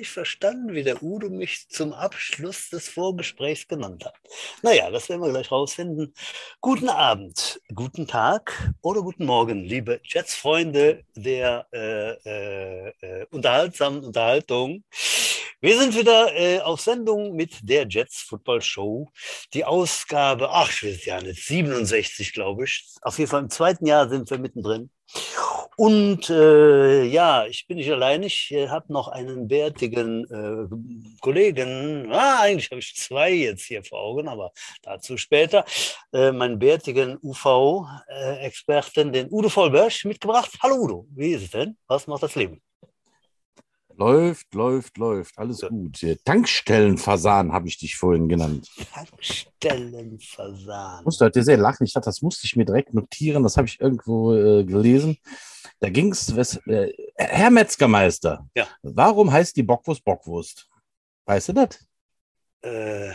nicht verstanden, wie der Udo mich zum Abschluss des Vorgesprächs genannt hat. Naja, das werden wir gleich rausfinden. Guten Abend, guten Tag oder guten Morgen, liebe Jets-Freunde der äh, äh, äh, unterhaltsamen Unterhaltung. Wir sind wieder äh, auf Sendung mit der Jets Football Show. Die Ausgabe, ach, ich weiß ja nicht, 67, glaube ich. Auf jeden Fall im zweiten Jahr sind wir mittendrin. Und äh, ja, ich bin nicht allein. Ich äh, habe noch einen bärtigen äh, Kollegen. Ah, eigentlich habe ich zwei jetzt hier vor Augen, aber dazu später. Äh, meinen bärtigen UV-Experten, den Udo Vollberg, mitgebracht. Hallo Udo, wie ist es denn? Was macht das Leben? Läuft, läuft, läuft. Alles gut. Tankstellenfasan habe ich dich vorhin genannt. Tankstellenfasan. Musste heute sehr lachen. Ich dachte, das musste ich mir direkt notieren. Das habe ich irgendwo äh, gelesen. Da ging es, äh, Herr Metzgermeister, Ja. warum heißt die Bockwurst Bockwurst? Weißt du das? Äh,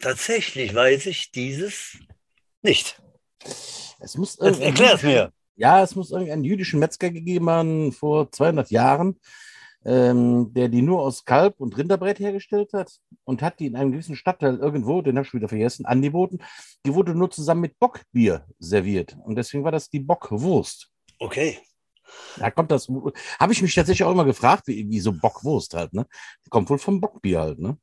tatsächlich weiß ich dieses nicht. Es muss erklär es mir. Ja, es muss irgendeinen jüdischen Metzger gegeben haben vor 200 Jahren, ähm, der die nur aus Kalb- und Rinderbrett hergestellt hat und hat die in einem gewissen Stadtteil irgendwo, den habe ich wieder vergessen, angeboten. Die wurde nur zusammen mit Bockbier serviert. Und deswegen war das die Bockwurst. Okay. Da kommt das, habe ich mich tatsächlich auch immer gefragt, wie, wie so Bockwurst halt, ne? Kommt wohl vom Bockbier halt, ne?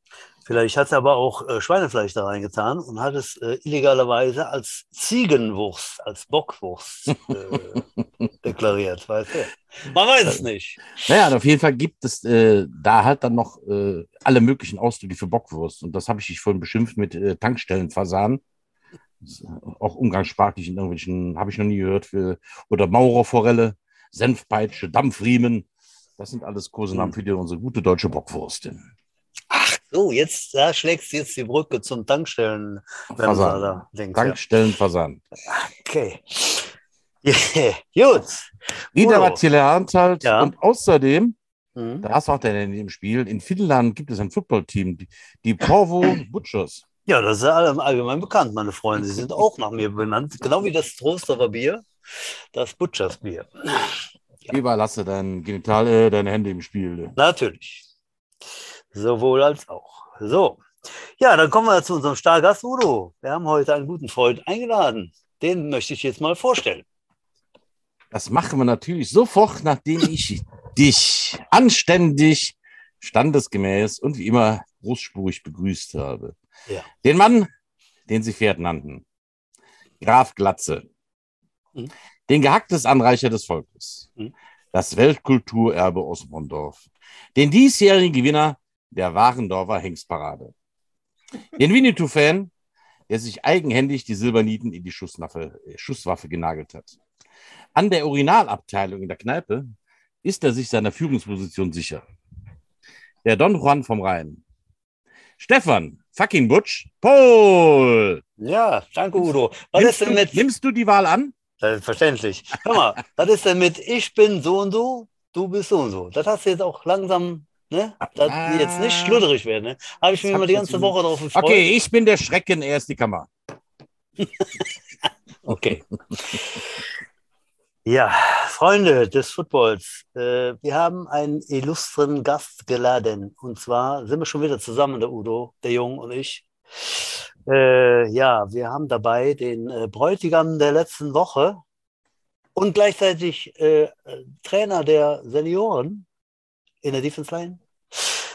Vielleicht hat sie aber auch äh, Schweinefleisch da reingetan und hat es äh, illegalerweise als Ziegenwurst, als Bockwurst äh, deklariert, weißt du? Man weiß es nicht. Naja, und auf jeden Fall gibt es äh, da halt dann noch äh, alle möglichen Ausdrücke für Bockwurst. Und das habe ich dich vorhin beschimpft mit äh, Tankstellenfasan. Äh, Auch umgangssprachlich in irgendwelchen, habe ich noch nie gehört, für, oder Maurerforelle, Senfpeitsche, Dampfriemen. Das sind alles Kosenamen für die, unsere gute deutsche Bockwurst. So, jetzt da schlägst du jetzt die Brücke zum Tankstellen. Fasan. Da denkst, ja. Tankstellenfasan. Okay. Yeah. Gut. Wieder was gelernt halt. Ja. Und außerdem, Mhm. da hast du auch den im Spiel, in Finnland gibt es ein Footballteam, die, die Porvo Butchers. Ja, das ist ja allgemein bekannt, meine Freunde. Sie sind auch nach mir benannt, genau wie das Trosterer Bier, das Butchers Bier. Überlasse dein Genital, äh, deine Hände im Spiel. Natürlich. Sowohl als auch. So. Ja, dann kommen wir zu unserem Stargast Udo. Wir haben heute einen guten Freund eingeladen. Den möchte ich jetzt mal vorstellen. Das machen wir natürlich sofort, nachdem ich dich anständig, standesgemäß und wie immer großspurig begrüßt habe. Ja. Den Mann, den sie Pferd nannten. Graf Glatze. Mhm. Den gehacktes Anreicher des Volkes. Mhm. Das Weltkulturerbe Osmondorf. Den diesjährigen Gewinner der Warendorfer Hengstparade. Den Winnetou-Fan, der sich eigenhändig die Silbernieten in die Schusswaffe, äh, Schusswaffe genagelt hat. An der Urinalabteilung in der Kneipe ist er sich seiner Führungsposition sicher. Der Don Juan vom Rhein. Stefan, fucking Butch, Paul. Ja, danke Udo. Was Nimmst ist denn du, mit, nimmst du die Wahl an? selbstverständlich. Hör mal, was ist denn mit ich bin so und so, du bist so und so? Das hast du jetzt auch langsam, ne? Dass die jetzt nicht schludrig werden, ne? Habe ich Das hab mal die ganze Woche drauf gefreut. Okay, ich bin der Schrecken, er ist die Kammer. Okay. Ja, Freunde des Footballs, äh, wir haben einen illustren Gast geladen. Und zwar sind wir schon wieder zusammen, der Udo, der Jung und ich. Äh, ja, wir haben dabei den äh, Bräutigam der letzten Woche und gleichzeitig äh, Trainer der Senioren in der Defense Line,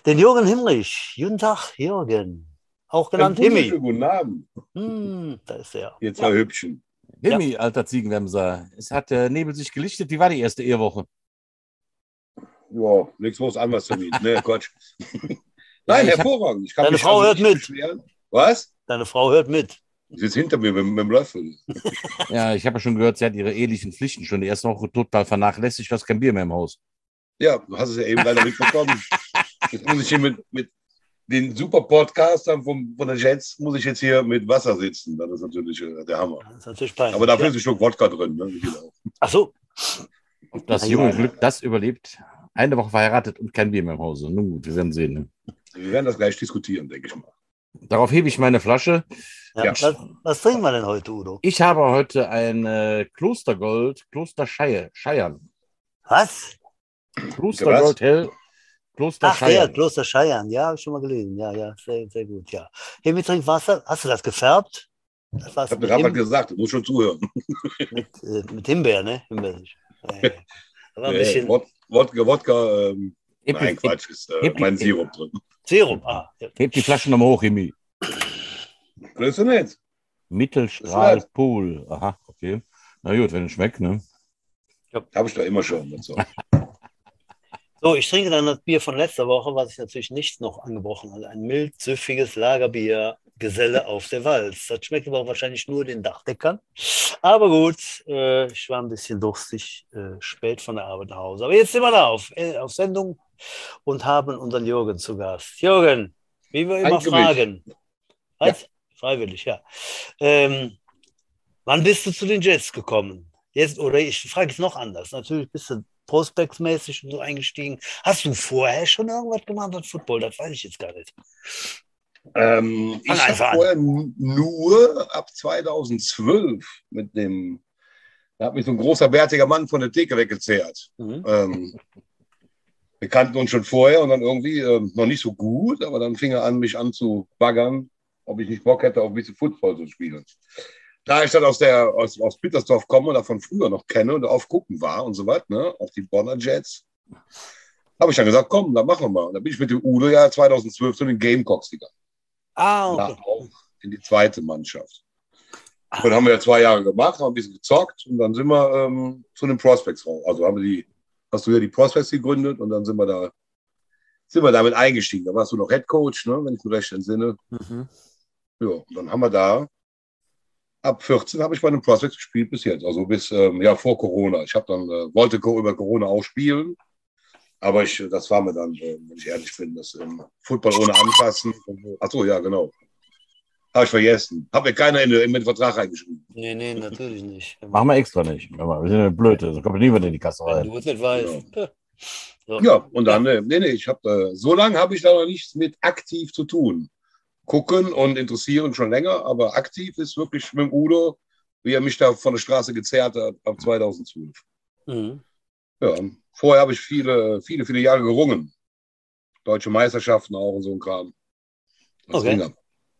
den Jürgen Himmrich. Guten Tag, Jürgen. Auch genannt Himmi. Guten Abend, Hm, da ist er. ihr zwei Hübschen. Himmi, alter Ziegenwemser. Es hat der Nebel sich gelichtet. Wie war die erste Ehewoche? Ja, nichts muss anders Termin. Ne, Quatsch. Nein, ich hab- hervorragend. Ich kann Deine mich Frau also hört mit. beschweren. Was? Deine Frau hört mit. Die sitzt hinter mir mit, mit dem Löffel. Ja, ich habe ja schon gehört, sie hat ihre ehelichen Pflichten schon die erste Woche total vernachlässigt. Du hast kein Bier mehr im Haus. Ja, du hast es ja eben leider nicht bekommen. Jetzt muss ich hier mit, mit den super Podcastern vom, von der Jets, muss ich jetzt hier mit Wasser sitzen. Das ist natürlich äh, der Hammer. Das ist natürlich peinlich. Aber dafür ja. ist ein Schluck Wodka drin. Ne? Genau. Ach so. Ob das junge. Glück das überlebt. Eine Woche verheiratet und kein Bier mehr im Hause. Nun gut, wir werden sehen. Ne? Wir werden das gleich diskutieren, denke ich mal. Darauf hebe ich meine Flasche. Ja, Ja. Was, was trinken wir denn heute, Udo? Ich habe heute ein äh, Klostergold, Kloster Scheiern. Was? Kloster Hell. Kloster Ach ja, Scheiern. Kloster Scheiern. Ja, habe ich schon mal gelesen. Ja, ja, sehr, sehr gut, ja. Hier mit Trinkwasser, hast du das gefärbt? Das war's Ich habe gerade gesagt, du musst schon zuhören. mit, äh, mit Himbeer, ne? Himbeer. Ja, ja. Da war ein Nee, bisschen Wod- Wodka, Wodka, ähm, nein, Quatsch, ist äh, mein Sirup drin. Serum. Ah, ja. heb die Flaschen nochmal hoch, Himi. Grüß du nicht. Mittelstrahl Was ist Pool. Aha, okay. Na gut, wenn es schmeckt, ne? Habe ich doch immer schon. So. So, ich trinke dann das Bier von letzter Woche, was ich natürlich nicht noch angebrochen habe. Ein mild, süffiges Lagerbier, Geselle auf der Walz. Das schmeckt aber wahrscheinlich nur den Dachdeckern. Aber gut, äh, ich war ein bisschen durstig, äh, spät von der Arbeit nach Hause. Aber jetzt sind wir da auf, äh, auf Sendung und haben unseren Jürgen zu Gast. Jürgen, wie wir immer fragen. Was? Freiwillig, ja. Ähm, wann bist du zu den Jets gekommen? Jetzt, oder ich frage es noch anders. Natürlich bist du prospektsmäßig und so eingestiegen. Hast du vorher schon irgendwas gemacht mit Football? Das weiß ich jetzt gar nicht. Ähm, ich habe vorher nur ab 2012 mit dem, da hat mich so ein großer, bärtiger Mann von der Theke weggezehrt. Mhm. Ähm, wir kannten uns schon vorher und dann irgendwie ähm, noch nicht so gut, aber dann fing er an, mich an zu baggern, ob ich nicht Bock hätte, auf ein bisschen Football zu spielen. Da ich dann aus, der, aus, aus Petersdorf komme und davon früher noch kenne und auf Gucken war und so was, ne, auf die Bonner Jets, habe ich dann gesagt, komm, dann machen wir mal. Und dann bin ich mit dem Udo ja 2012 zu den Gamecocks gegangen. Ah, okay. auch in die zweite Mannschaft. Und dann haben wir ja zwei Jahre gemacht, haben ein bisschen gezockt und dann sind wir ähm, zu den Prospects raus. Also haben wir die, hast du ja die Prospects gegründet und dann sind wir da, sind wir damit eingestiegen. Da warst du noch Head Coach, ne, wenn ich mich recht entsinne. Mhm. Ja, und dann haben wir da, ab 14 habe ich bei den Prospects gespielt bis jetzt. Also bis, ähm, ja, vor Corona. Ich habe dann, äh, wollte über Corona auch spielen. Aber ich, das war mir dann, äh, wenn ich ehrlich bin, das ähm, Football ohne Anfassen. Achso, ja, genau. Habe ich vergessen. Habe mir keiner in, den- in den Vertrag reingeschrieben. Nee, nee, natürlich nicht. Machen wir extra nicht. Wir sind ja blöd, so kommt niemand in die Kasse rein. du es nicht weißt. So. Ja, und dann, äh, nee, nee, ich habe, äh, so lange habe ich da noch nichts mit aktiv zu tun. Gucken und interessieren schon länger, aber aktiv ist wirklich mit dem Udo, wie er mich da von der Straße gezerrt hat, ab 2012. Mhm. Ja, vorher habe ich viele, viele, viele Jahre gerungen. Deutsche Meisterschaften auch und so ein Kram. Als Okay. Ringer.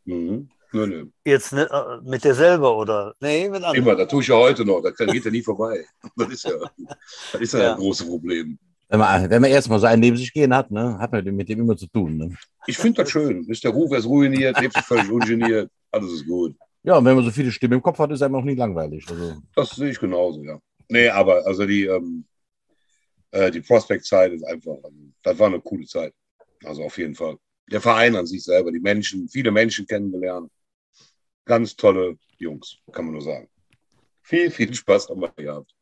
Mhm. Nö, nö. Jetzt ne, äh, mit dir selber oder? Nee, mit anderen. Immer, das tue ich ja heute noch. Das geht ja nie vorbei. Das ist ja das, ist ja, Ja. das große Problem. Wenn man, wenn man erstmal so einen neben sich gehen hat, ne, hat man mit dem immer zu tun. Ne? Ich finde das schön. Ist der Ruf ist ruiniert, lebt sich völlig ungeniert. Alles ist gut. Ja, und wenn man so viele Stimmen im Kopf hat, ist einem auch nie langweilig. Also, Das sehe ich genauso, ja. Nee, aber also die, ähm, äh, die Prospect-Zeit ist einfach, also, das war eine coole Zeit. Also auf jeden Fall. Der Verein an sich selber, die Menschen, viele Menschen kennengelernt. Ganz tolle Jungs, kann man nur sagen. Viel, viel Spaß haben wir gehabt.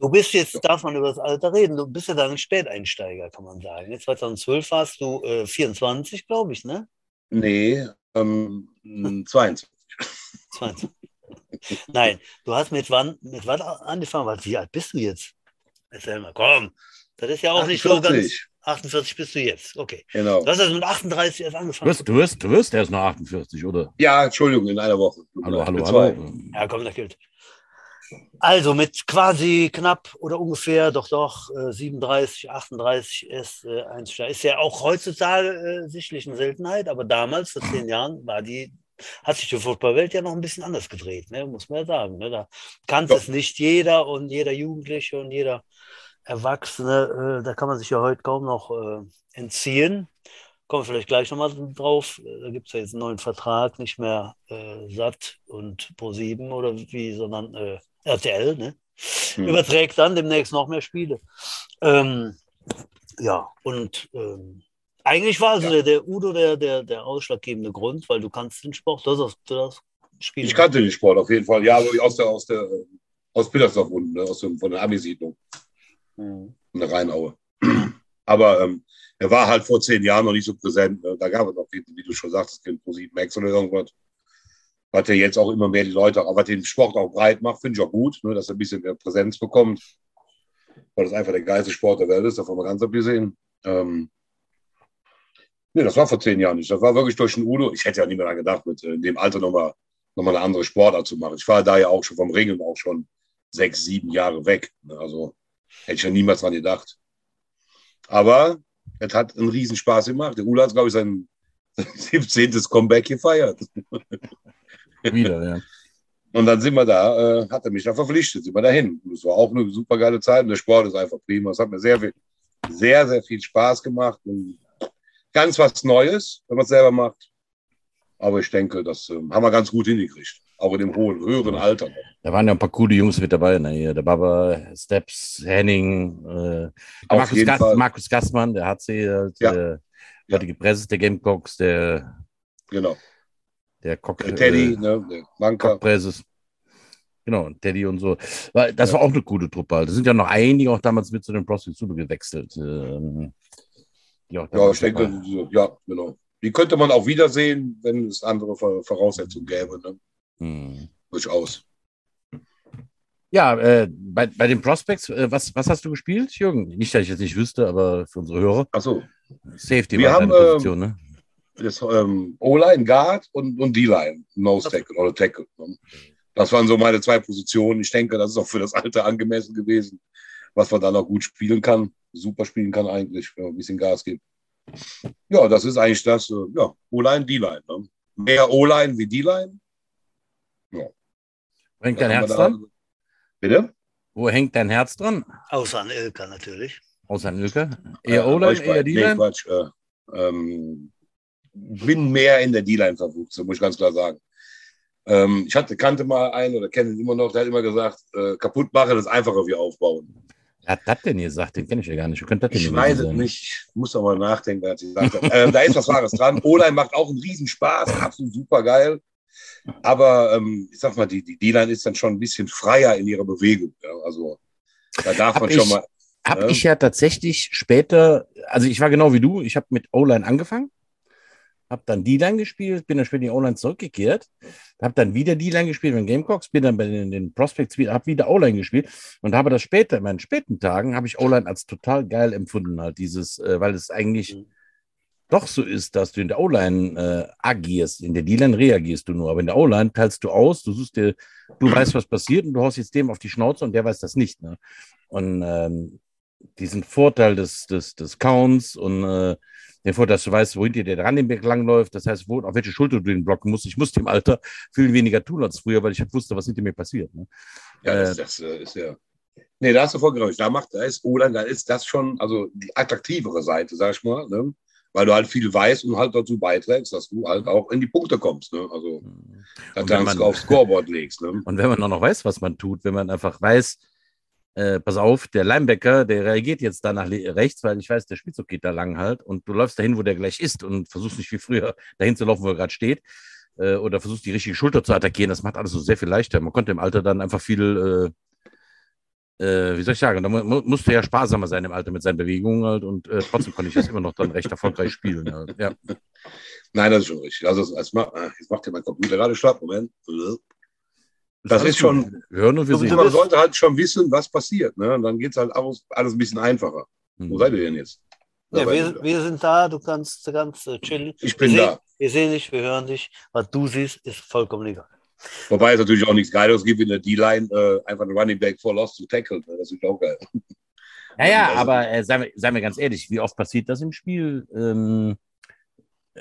Du bist jetzt, darf man über das Alter reden, du bist ja dann ein Späteinsteiger, kann man sagen. Jetzt 2012 warst du äh, 24, glaube ich, ne? Nee, ähm, 22. 20. Nein, du hast mit wann, mit wann angefangen? Was, Wie alt bist du jetzt? Erzähl mal, komm. Das ist ja auch nicht so ganz. 48, 48 bist du jetzt, okay. Genau. Du hast also mit 38 erst du, angefangen. wirst, du, wirst, du wirst erst noch 48, oder? Ja, Entschuldigung, in einer Woche. Hallo, hallo, hallo. Ja, komm, das gilt. Also mit quasi knapp oder ungefähr, doch, doch, äh, 37, 38 ist äh, Einsteiger. Ist ja auch heutzutage äh, sicherlich eine Seltenheit, aber damals, vor zehn Jahren, war die, hat sich die Fußballwelt ja noch ein bisschen anders gedreht, ne? muss man ja sagen. Ne? Da kannte Ja. es nicht jeder und jeder Jugendliche und jeder Erwachsene, äh, da kann man sich ja heute kaum noch äh, entziehen. Kommen wir vielleicht gleich nochmal drauf. Äh, Da gibt es ja jetzt einen neuen Vertrag, nicht mehr äh, SAT und Pro7 oder wie, sondern äh, RTL, ne? Hm. Überträgt dann demnächst noch mehr Spiele. Ähm, ja, und ähm, eigentlich war also Ja. der, der Udo der, der, der ausschlaggebende Grund, weil du kannst den Sport, du hast, du hast Spiele. Ich kannte den Sport auf jeden Fall. Ja, aber aus der, aus der, aus Pittersdorf unten, ne? aus dem, von der Ami-Siedlung. Mhm. in der Rheinaue. Aber ähm, er war halt vor zehn Jahren noch nicht so präsent. Ne? Da gab es noch, wie, wie du schon sagst, den ProSieben Max oder irgendwas. Was ja jetzt auch immer mehr die Leute, aber den Sport auch breit macht, finde ich auch gut, ne? dass er ein bisschen mehr Präsenz bekommt. Weil das einfach der geilste Sport der Welt ist, davon mal ganz abgesehen. Ähm, nee, das war vor zehn Jahren nicht. Das war wirklich durch den Udo. Ich hätte ja nie mehr daran gedacht, mit äh, in dem Alter nochmal noch mal eine andere Sportart zu machen. Ich war da ja auch schon vom Ringen auch schon sechs, sieben Jahre weg. Ne? Also hätte ich ja niemals dran gedacht. Aber es hat einen Riesenspaß gemacht. Der Ula hat, glaube ich, sein 17. Comeback gefeiert. Wieder, ja. Und dann sind wir da, äh, hat er mich da verpflichtet, sind wir dahin. Und es war auch eine super geile Zeit und der Sport ist einfach prima. Es hat mir sehr, viel, sehr, sehr viel Spaß gemacht und ganz was Neues, wenn man es selber macht. Aber ich denke, das äh, haben wir ganz gut hingekriegt. Auch in dem hohen, höheren Alter. Da waren ja ein paar coole Jungs mit dabei. Ne? Der Baba, Steps, Henning, äh, Markus, Fall. Markus Gassmann, der HC, halt, Ja. der heutige Präsident der Gamecocks, der, Genau. Der Cock, Der Teddy, äh, ne, der Banker. Cockpräses. Genau, Teddy und so. Weil Das war auch eine gute Truppe. halt. Da sind ja noch einige auch damals mit zu den Prospects gewechselt. Ähm, Ja, ich denke, so, ja, genau. Die könnte man auch wiedersehen, wenn es andere Voraussetzungen gäbe. Ne? Hm. Durchaus. Ja, äh, bei, bei den Prospects, äh, was, was hast du gespielt, Jürgen? Nicht, dass ich jetzt nicht wüsste, aber für unsere Hörer. Achso, Safety Wir war haben, deine ähm, Position, ne? Das ähm, O-Line, Guard und, und D-Line, Nose Tackle oder Tackle. Ne? Das waren so meine zwei Positionen. Ich denke, das ist auch für das Alter angemessen gewesen, was man dann auch gut spielen kann, super spielen kann eigentlich, wenn man ein bisschen Gas gibt. Ja, das ist eigentlich das, äh, ja, O-Line, D-Line. Ne? Mehr O-Line wie D-Line. Hängt Da dein Herz da- dran? Bitte? Wo hängt dein Herz dran? Außer an Ilka natürlich. Außer an Ilke? Eher Äh, O-Line, eher beiden. Nee, D-Line? Quatsch. Äh, ähm, bin mehr in der D-Line verwuchst, muss ich ganz klar sagen. Ähm, ich hatte, kannte mal einen oder kenne ihn immer noch, der hat immer gesagt, äh, kaputt machen ist einfacher wie aufbauen. Wer hat das denn gesagt? Den kenne ich ja gar nicht. Wie könnte das denn Ich weiß es nicht, ich muss doch mal nachdenken, wer hat gesagt hat. ähm, da ist was Wahres dran. O-Line macht auch einen Riesenspaß, absolut super geil. Aber ähm, ich sag mal, die die D-Line ist dann schon ein bisschen freier in ihrer Bewegung. Ja? Also da darf Hab man schon ich- mal. Habe Ja. ich ja tatsächlich später, also ich war genau wie du, ich habe mit O-Line angefangen, habe dann D-Line gespielt, bin dann später in die O-Line zurückgekehrt, habe dann wieder D-Line gespielt mit Gamecocks, bin dann bei den, den Prospects wieder, habe wieder O-Line gespielt und habe das später, in meinen späten Tagen, habe ich O-Line als total geil empfunden, halt dieses, äh, weil es eigentlich Mhm. doch so ist, dass du in der O-Line äh, agierst, in der D-Line reagierst du nur, aber in der O-Line teilst du aus, du suchst dir, du weißt, was passiert und du haust jetzt dem auf die Schnauze und der weiß das nicht. Ne? Und ähm, diesen Vorteil des, des, des Counts und äh, den Vorteil, dass du weißt, wohin dir der Running-Back langläuft, das heißt, wo, auf welche Schulter du den blocken musst. Ich musste im Alter viel weniger tun als früher, weil ich halt wusste, was hinter mir passiert. Ne? Ja, das, das äh, ist ja. Nee, da hast du vollkommen. Da macht, da ist O-Line, da ist das schon, also die attraktivere Seite, sag ich mal, ne? Weil du halt viel weißt und halt dazu beiträgst, dass du halt auch in die Punkte kommst, ne? Also, dass Und du aufs Scoreboard legst, ne? Und wenn man auch noch weiß, was man tut, wenn man einfach weiß, äh, pass auf, der Linebacker, der reagiert jetzt da nach rechts, weil ich weiß, der Spielzug geht da lang halt und du läufst dahin, wo der gleich ist und versuchst nicht wie früher dahin zu laufen, wo er gerade steht äh, oder versuchst die richtige Schulter zu attackieren. Das macht alles so sehr viel leichter. Man konnte im Alter dann einfach viel, äh, äh, wie soll ich sagen, da mu mu- musste ja sparsamer sein im Alter mit seinen Bewegungen halt und äh, trotzdem konnte ich das immer noch dann recht erfolgreich spielen. Halt. Ja. Nein, das ist schon richtig. Also, jetzt macht ja mein Computer gerade schlapp. Moment. Das alles ist schon- hören und wir sehen. man sollte halt schon wissen, was passiert, ne? Und dann geht es halt alles, alles ein bisschen einfacher. Wo Hm. seid ihr denn jetzt? Ja, wir, wir sind da, du kannst ganz äh, chillen. ich bin wir da. Sehen, wir sehen dich, wir hören dich. Was du siehst, ist vollkommen egal. Wobei es natürlich auch nichts Geiles gibt in der D-Line, äh, einfach einen Running Back vor Lost zu tackle. Ne? Das ist auch geil. Ja, ja, Also- aber äh, seien, wir, seien wir ganz ehrlich, wie oft passiert das im Spiel? Ähm,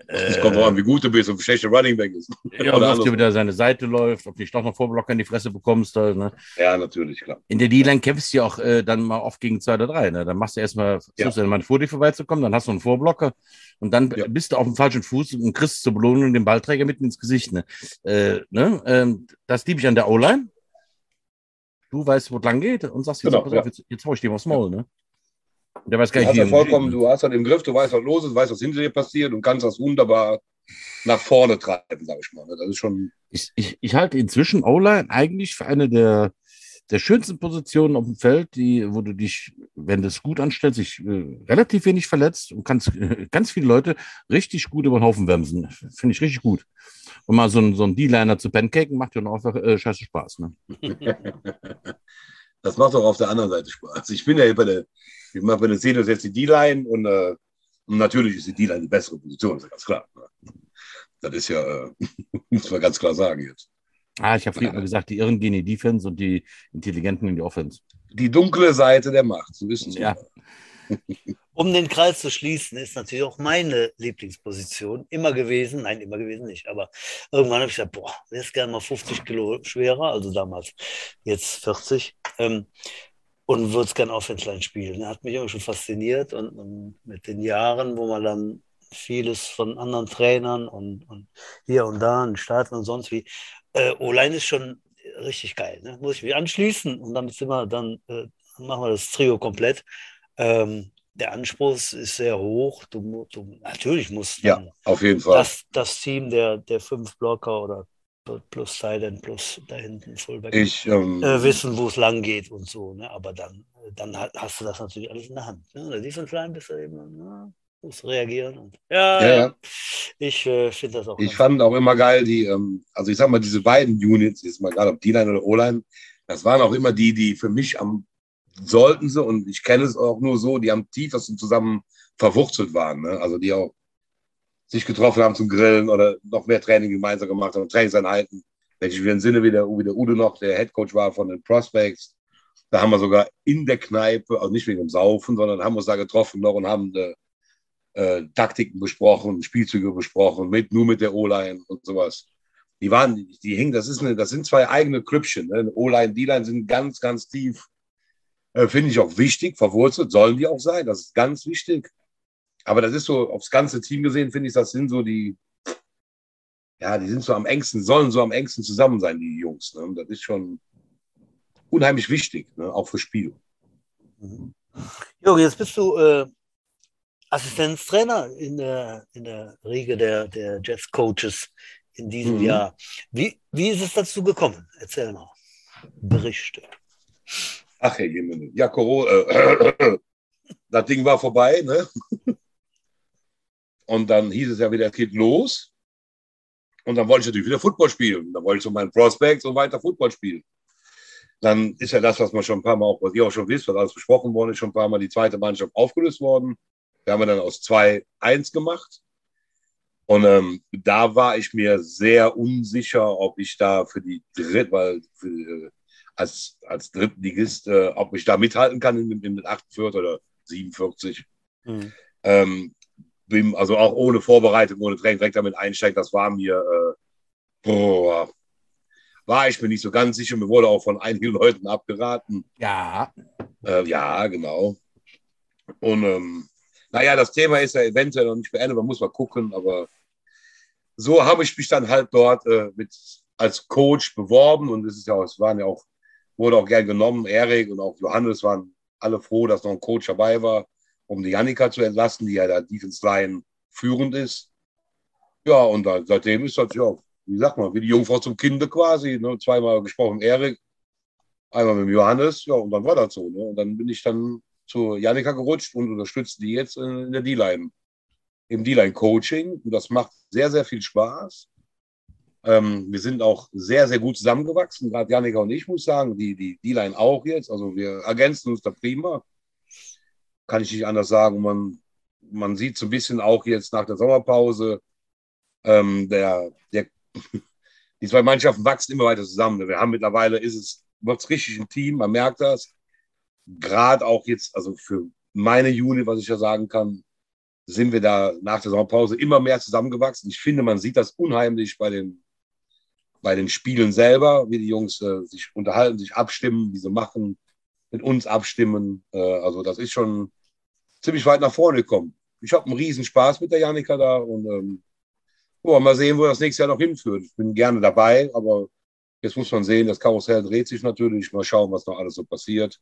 Es kommt drauf an, wie gut du bist und wie schlecht der Running Back ist. Ja, ob dir andersrum. wieder seine Seite läuft, ob du nicht doch noch Vorblocker in die Fresse bekommst. Ne? Ja, natürlich, klar. In der D-Line kämpfst du ja auch äh, dann mal oft gegen zwei oder drei. Ne? Dann machst du erstmal, versuchst du dann mal vor dir vorbeizukommen, dann hast du einen Vorblocker und dann Ja. bist du auf dem falschen Fuß und kriegst zur Belohnung den Ballträger mitten ins Gesicht. Ne? Äh, ne? Ähm, das liebe ich an der O-Line. Du weißt, wo es lang geht und sagst, jetzt, Genau, pass ja. jetzt, jetzt hau ich dem aufs Maul. Ne? Der weiß gar Du nicht, hast, ja er vollkommen, du hast halt im Griff, du weißt, was los ist, weißt, was hinter dir passiert und kannst das wunderbar nach vorne treiben, sag ich mal. Das ist schon, ich, ich, ich halte inzwischen O-Line eigentlich für eine der, der schönsten Positionen auf dem Feld, die, wo du dich, wenn du es gut anstellst, dich äh, relativ wenig verletzt und kannst äh, ganz viele Leute richtig gut über den Haufen wemsen. Finde ich richtig gut. Und mal so ein, so ein D-Liner zu pancaken macht ja noch einfach äh, scheiße Spaß. Ne? das macht doch auf der anderen Seite Spaß. Ich bin ja hier bei der, ich mache bei den Steelers jetzt die D-Line und, äh, und natürlich ist die D-Line die bessere Position, ist ja ganz klar. ne? Das ist ja, äh, muss man ganz klar sagen jetzt. Ah, ich habe früher immer gesagt, die Irren gehen in die Defense und die Intelligenten in die Offense. Die dunkle Seite der Macht, so ist es. Ja. Um den Kreis zu schließen, ist natürlich auch meine Lieblingsposition immer gewesen, nein, immer gewesen nicht, aber irgendwann habe ich gesagt, boah, wäre es gerne mal 50 Kilo schwerer, also damals jetzt 40, ähm, und würde es gerne Offense-Line spielen. Hat mich immer schon fasziniert und, und, mit den Jahren, wo man dann vieles von anderen Trainern und, und hier und da, in Staaten und sonst wie, äh, O-Line ist schon richtig geil. Ne? Muss ich mich anschließen und damit sind wir dann, äh, machen wir das Trio komplett. Ähm, der Anspruch ist sehr hoch. Du, du natürlich musst ja, auf jeden Fall. Das, das Team der, der fünf Blocker oder plus Silent plus da hinten Fullback ich, ähm, äh, wissen, wo es lang geht und so. Ne? Aber dann, dann hast du das natürlich alles in der Hand. Ne? Der Defense Line bist du eben, ne? musst reagieren. Und, ja, ja, ja, ich äh, finde das auch. Ich fand auch immer geil, die, ähm, also ich sag mal, diese beiden Units, jetzt mal gerade ob D-Line oder O-Line, das waren auch immer die, die für mich am sollten sie, und ich kenne es auch nur so, die am tiefsten zusammen verwurzelt waren. Ne? Also die auch sich getroffen haben zum Grillen oder noch mehr Training gemeinsam gemacht haben, Trainingseinheiten. Wenn ich wieder im Sinne, wie der, wie der Udo noch, der Headcoach war von den Prospects. Da haben wir sogar in der Kneipe, also nicht wegen dem Saufen, sondern haben uns da getroffen noch und haben äh, äh, Taktiken besprochen, Spielzüge besprochen, mit, nur mit der O-Line und sowas. Die waren, die hingen, das ist eine, das sind zwei eigene Klüppchen. Ne? O-Line, D-Line sind ganz, ganz tief äh, Finde ich auch wichtig, verwurzelt sollen die auch sein, das ist ganz wichtig. Aber das ist so, aufs ganze Team gesehen, finde ich, das sind so die, ja, die sind so am engsten, sollen so am engsten zusammen sein, die Jungs. Ne? Das ist schon unheimlich wichtig, ne? auch für Spiel. Mhm. Jürgen, jetzt bist du äh, Assistenztrainer in der, in der Riege der, der Jets-Coaches in diesem mhm. Jahr. Wie, wie ist es dazu gekommen? Erzähl mal. Berichte. Ach, Herr Jemine. Ja, Corona, äh, das Ding war vorbei, ne? Und dann hieß es ja wieder, es geht los. Und dann wollte ich natürlich wieder Football spielen. Dann wollte ich so meinen Prospects und weiter Football spielen. Dann ist ja das, was man schon ein paar Mal auch, was ihr auch schon wisst, was alles besprochen worden ist, schon ein paar Mal die zweite Mannschaft aufgelöst worden. Wir haben dann aus 2-1 gemacht. Und ähm, da war ich mir sehr unsicher, ob ich da für die dritte, weil für, äh, als, als Drittligist, äh, ob ich da mithalten kann in, in den 48 oder 47. Mhm. Ähm, bin also auch ohne Vorbereitung, ohne Training direkt damit einsteigen, das war mir, äh, boah, war ich mir nicht so ganz sicher. Mir wurde auch von einigen Leuten abgeraten. Ja. Äh, ja, genau. Und ähm, naja, das Thema ist ja eventuell noch nicht beendet, man muss mal gucken, aber so habe ich mich dann halt dort äh, mit als Coach beworben und es ist ja, es waren ja auch wurde auch gern genommen. Erik und auch Johannes waren alle froh, dass noch ein Coach dabei war, um die Janika zu entlasten, die ja da Defense Line führend ist. Ja, und dann, seitdem ist das ja, wie sagt man, wie die Jungfrau zum Kinde quasi. Ne? Zweimal gesprochen Erik, einmal mit Johannes, ja, und dann war das so. Ne? Und dann bin ich dann zu Janika gerutscht und unterstütze die jetzt in der D-Line, im D-Line-Coaching. Und das macht sehr, sehr viel Spaß. Ähm, wir sind auch sehr, sehr gut zusammengewachsen, gerade Janika und ich, muss sagen, die, die D-Line auch jetzt. Also wir ergänzen uns da prima. Kann ich nicht anders sagen. Man, man sieht so ein bisschen auch jetzt nach der Sommerpause, ähm, der, der, die zwei Mannschaften wachsen immer weiter zusammen. Wir haben mittlerweile, ist es, wird es richtig ein Team, man merkt das. Gerade auch jetzt, also für meine Unit, was ich ja sagen kann, sind wir da nach der Sommerpause immer mehr zusammengewachsen. Ich finde, man sieht das unheimlich bei den bei den Spielen selber, wie die Jungs äh, sich unterhalten, sich abstimmen, wie sie machen, mit uns abstimmen. Äh, also das ist schon ziemlich weit nach vorne gekommen. Ich habe einen riesen Spaß mit der Janika da und ähm, oh, mal sehen, wo das nächste Jahr noch hinführt. Ich bin gerne dabei, aber jetzt muss man sehen, das Karussell dreht sich natürlich. Mal schauen, was noch alles so passiert.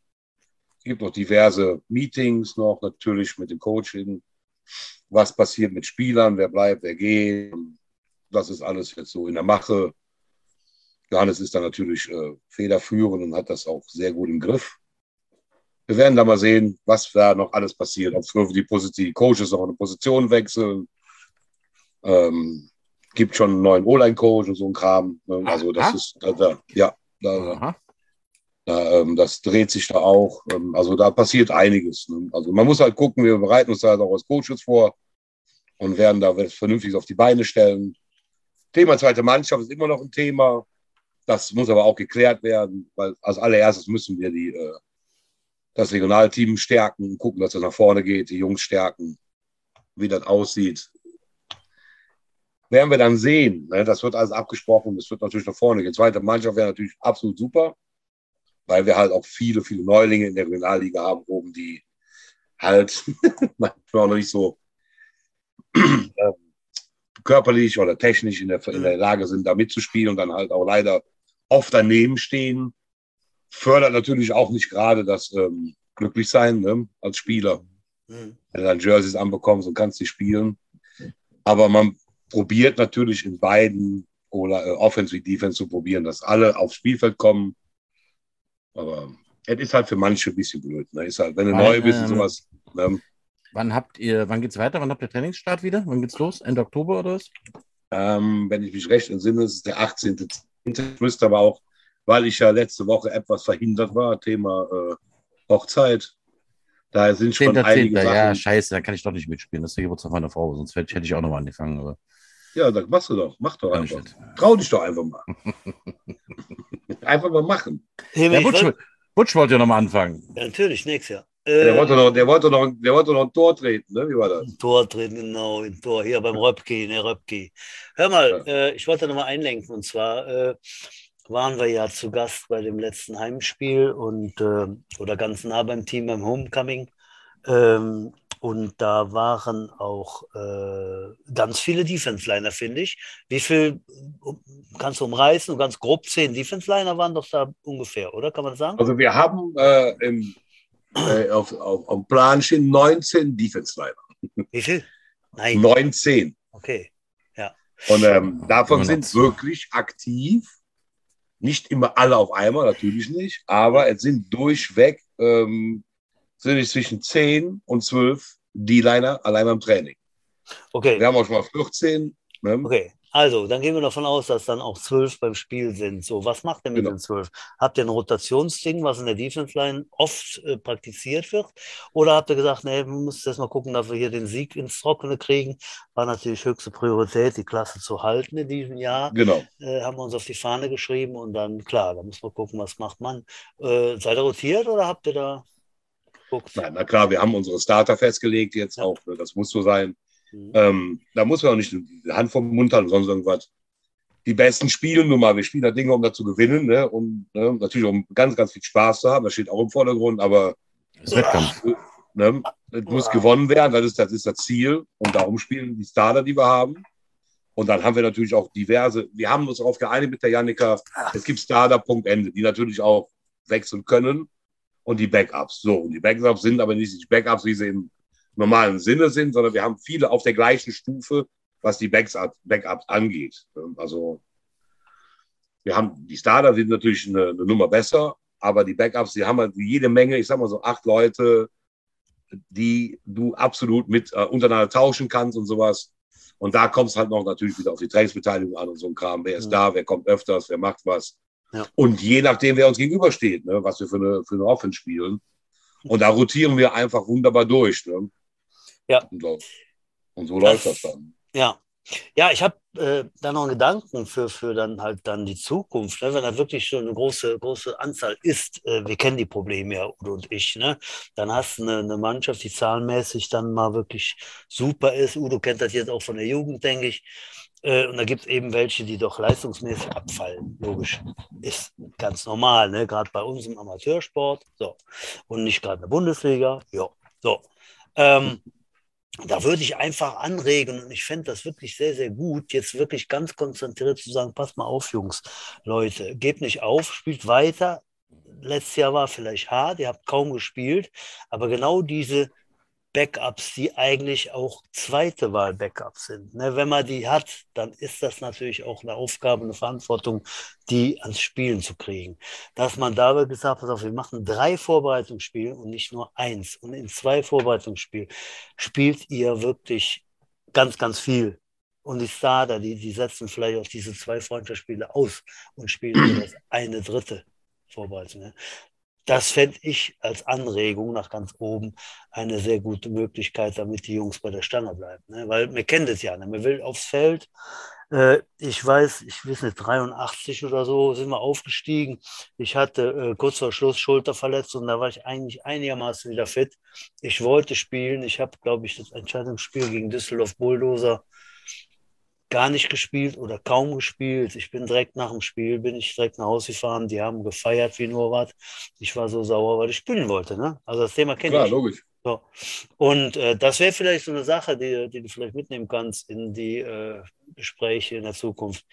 Es gibt noch diverse Meetings noch, natürlich mit dem Coaching. Was passiert mit Spielern, wer bleibt, wer geht. Das ist alles jetzt so in der Mache. Johannes ist da natürlich äh, federführend und hat das auch sehr gut im Griff. Wir werden da mal sehen, was da noch alles passiert. Ob für die, die Coaches noch eine Position wechseln. Ähm, gibt schon einen neuen O-Line-Coach und so ein Kram. Ne? Also das Aha. ist, da, da, ja, da, da, ähm, das dreht sich da auch. Ähm, also da passiert einiges. Ne? Also man muss halt gucken, wir bereiten uns da halt auch als Coaches vor und werden da vernünftig auf die Beine stellen. Thema zweite Mannschaft ist immer noch ein Thema. Das muss aber auch geklärt werden, weil als allererstes müssen wir die, äh, das Regionalteam stärken, gucken, dass es nach vorne geht, die Jungs stärken, wie das aussieht. Werden wir dann sehen. Ne? Das wird alles abgesprochen. Das wird natürlich nach vorne gehen. Zweite Mannschaft wäre natürlich absolut super, weil wir halt auch viele, viele Neulinge in der Regionalliga haben, oben, die halt manchmal auch noch nicht so ähm, körperlich oder technisch in der, in der Lage sind, da mitzuspielen und dann halt auch leider oft daneben stehen. Fördert natürlich auch nicht gerade das ähm, Glücklichsein ne, als Spieler. Mhm. Wenn du dann Jerseys anbekommst und kannst nicht spielen. Aber man probiert natürlich in beiden oder äh, Offense wie Defense zu probieren, dass alle aufs Spielfeld kommen. Aber es ist halt für manche ein bisschen blöd. Ne? Ist halt, wenn du Weil, neu bist und ähm, sowas. Ne? Wann habt ihr, wann geht's weiter? Wann habt ihr Trainingsstart wieder? Wann geht's los? Ende Oktober oder was? Ähm, wenn ich mich recht entsinne, ist es der 18. Ich müsste aber auch, weil ich ja letzte Woche etwas verhindert war, Thema äh, Hochzeit. Da sind schon 10. einige 10. Sachen. Ja, scheiße, dann kann ich doch nicht mitspielen. Das ist der Geburtstag meiner Frau, sonst hätte ich auch noch mal angefangen. Aber ja, das machst du doch. Mach doch einfach. Trau dich doch einfach mal. einfach mal machen. Hey, ja, Butch, Butch wollte ja noch mal anfangen. Ja, natürlich, nächstes Jahr. Der, wollte noch, der, wollte noch, der wollte noch ein Tor treten, ne? Wie war das? Ein Tor treten, genau, ein Tor hier beim Röpke, ne, Röpke. Hör mal, ja. äh, ich wollte noch mal einlenken und zwar äh, waren wir ja zu Gast bei dem letzten Heimspiel und äh, oder ganz nah beim Team beim Homecoming. Ähm, und da waren auch äh, ganz viele Defense-Liner, finde ich. Wie viel kannst du umreißen? Und ganz grob zehn Defense-Liner waren doch da ungefähr, oder? Kann man sagen? Also wir haben äh, im, äh, auf, auf, auf Plan stehen 19 Defense-Liner. Wie viel? Nein. 19. Okay, ja. Und ähm, davon sind wirklich aktiv, nicht immer alle auf einmal, natürlich nicht, aber es sind durchweg ähm, sind ich zwischen 10 und 12 D-Liner allein beim Training. Okay. Wir haben auch schon mal 14. Ne? Okay. Also, dann gehen wir davon aus, dass dann auch zwölf beim Spiel sind. So, was macht ihr mit genau. den zwölf? Habt ihr ein Rotationsding, was in der Defense Line oft äh, praktiziert wird? Oder habt ihr gesagt, nee, wir müssen erst mal gucken, dass wir hier den Sieg ins Trockene kriegen? War natürlich höchste Priorität, die Klasse zu halten in diesem Jahr. Genau. Äh, haben wir uns auf die Fahne geschrieben und dann, klar, da muss man gucken, was macht man. Äh, seid ihr rotiert oder habt ihr da guckt. Nein, na klar, wir haben unsere Starter festgelegt jetzt ja. auch. Ne, das muss so sein. Mhm. Ähm, da muss man auch nicht die Hand vom Mund haben, sonst irgendwas. Die besten spielen nun mal. Wir spielen da Dinge, um da zu gewinnen. Ne? Und ne, natürlich, um ganz, ganz viel Spaß zu haben. Das steht auch im Vordergrund. Aber das Wettkampf. Ne, das muss gewonnen werden. Das ist, das ist das Ziel. Und darum spielen die Starter, die wir haben. Und dann haben wir natürlich auch diverse. Wir haben uns darauf geeinigt mit der Janika. Es gibt Starter, Punkt, Ende, die natürlich auch wechseln können und die Backups. So, und die Backups sind aber nicht die Backups, wie sie im normalen Sinne sind, sondern wir haben viele auf der gleichen Stufe, was die Backups, Backups angeht. Also wir haben die Starter sind natürlich eine, eine Nummer besser, aber die Backups, die haben halt jede Menge, ich sag mal so acht Leute, die du absolut mit äh, untereinander tauschen kannst und sowas. Und da kommt es halt noch natürlich wieder auf die Trainingsbeteiligung an und so ein Kram. Wer ist ja. da, wer kommt öfters, wer macht was. Ja. Und je nachdem, wer uns gegenübersteht, ne, was wir für eine, für eine Offense spielen. Und da rotieren wir einfach wunderbar durch. Ne? Ja. Und so, läuft das dann. Ja. Ja, ich habe äh, da noch einen Gedanken für, für dann halt dann die Zukunft, ne? wenn da wirklich schon eine große, große Anzahl ist, äh, wir kennen die Probleme ja, Udo und ich, ne? dann hast du eine, eine Mannschaft, die zahlenmäßig dann mal wirklich super ist. Udo kennt das jetzt auch von der Jugend, denke ich. Äh, und da gibt es eben welche, die doch leistungsmäßig abfallen. Logisch. Ist ganz normal, ne? gerade bei uns im Amateursport. So. Und nicht gerade in der Bundesliga. Ja. So. Ähm, da würde ich einfach anregen und ich fände das wirklich sehr, sehr gut, jetzt wirklich ganz konzentriert zu sagen, pass mal auf, Jungs, Leute, gebt nicht auf, spielt weiter. Letztes Jahr war vielleicht hart, ihr habt kaum gespielt, aber genau diese Backups, die eigentlich auch zweite Wahl Backups sind. Ne, wenn man die hat, dann ist das natürlich auch eine Aufgabe, eine Verantwortung, die ans Spielen zu kriegen. Dass man da wirklich sagt, pass auf, wir machen drei Vorbereitungsspiele und nicht nur eins. Und in zwei Vorbereitungsspielen spielt ihr wirklich ganz, ganz viel. Und die Starter, die, die setzen vielleicht auch diese zwei Freundschaftsspiele aus und spielen das eine dritte Vorbereitung. Ne? Das fände ich als Anregung nach ganz oben eine sehr gute Möglichkeit, damit die Jungs bei der Stange bleiben. Ne? Weil wir kennen das ja, ne? man will aufs Feld, Äh, ich weiß, ich weiß nicht, 83 oder so sind wir aufgestiegen. Ich hatte äh, kurz vor Schluss Schulterverletzung, da war ich eigentlich einigermaßen wieder fit. Ich wollte spielen. Ich habe, glaube ich, das Entscheidungsspiel gegen Düsseldorf Bulldozer gar nicht gespielt oder kaum gespielt. Ich bin direkt nach dem Spiel, bin ich direkt nach Hause gefahren. Die haben gefeiert wie nur was. Ich war so sauer, weil ich spielen wollte. Ne? Also das Thema kenne ich. Klar, logisch. So. Und äh, das wäre vielleicht so eine Sache, die, die du vielleicht mitnehmen kannst in die äh, Gespräche in der Zukunft,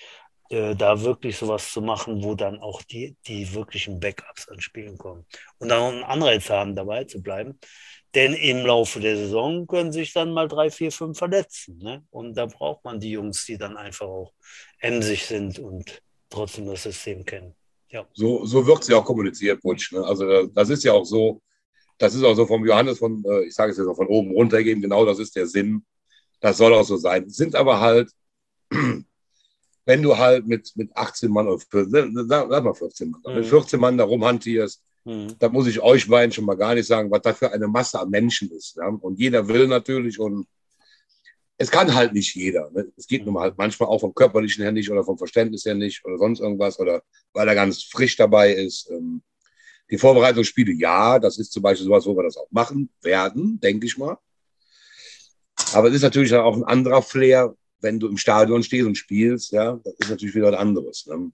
äh, da wirklich sowas zu machen, wo dann auch die, die wirklichen Backups an Spielen kommen. Und dann auch einen Anreiz haben, dabei zu bleiben. Denn im Laufe der Saison können sich dann mal drei, vier, fünf verletzen. Ne? Und da braucht man die Jungs, die dann einfach auch emsig sind und trotzdem das System kennen. Ja. So, so wird es ja auch kommuniziert, Butch. Ne? Also das ist ja auch so, das ist auch so vom Johannes von, äh, ich sage es jetzt auch von oben runtergehen, genau das ist der Sinn. Das soll auch so sein. Sind aber halt, wenn du halt mit, mit 18 Mann oder 14, sag mal 14 Mann, mhm. mit 14 Mann da rumhantierst, mhm. da muss ich euch beiden schon mal gar nicht sagen, was da für eine Masse an Menschen ist. Ja? Und jeder will natürlich und es kann halt nicht jeder. Ne? Es geht nun mal halt manchmal auch vom körperlichen her nicht oder vom Verständnis her nicht oder sonst irgendwas oder weil er ganz frisch dabei ist. Ähm, die Vorbereitungsspiele, ja, das ist zum Beispiel sowas, wo wir das auch machen werden, denke ich mal. Aber es ist natürlich auch ein anderer Flair, wenn du im Stadion stehst und spielst, ja, das ist natürlich wieder was anderes. Ne?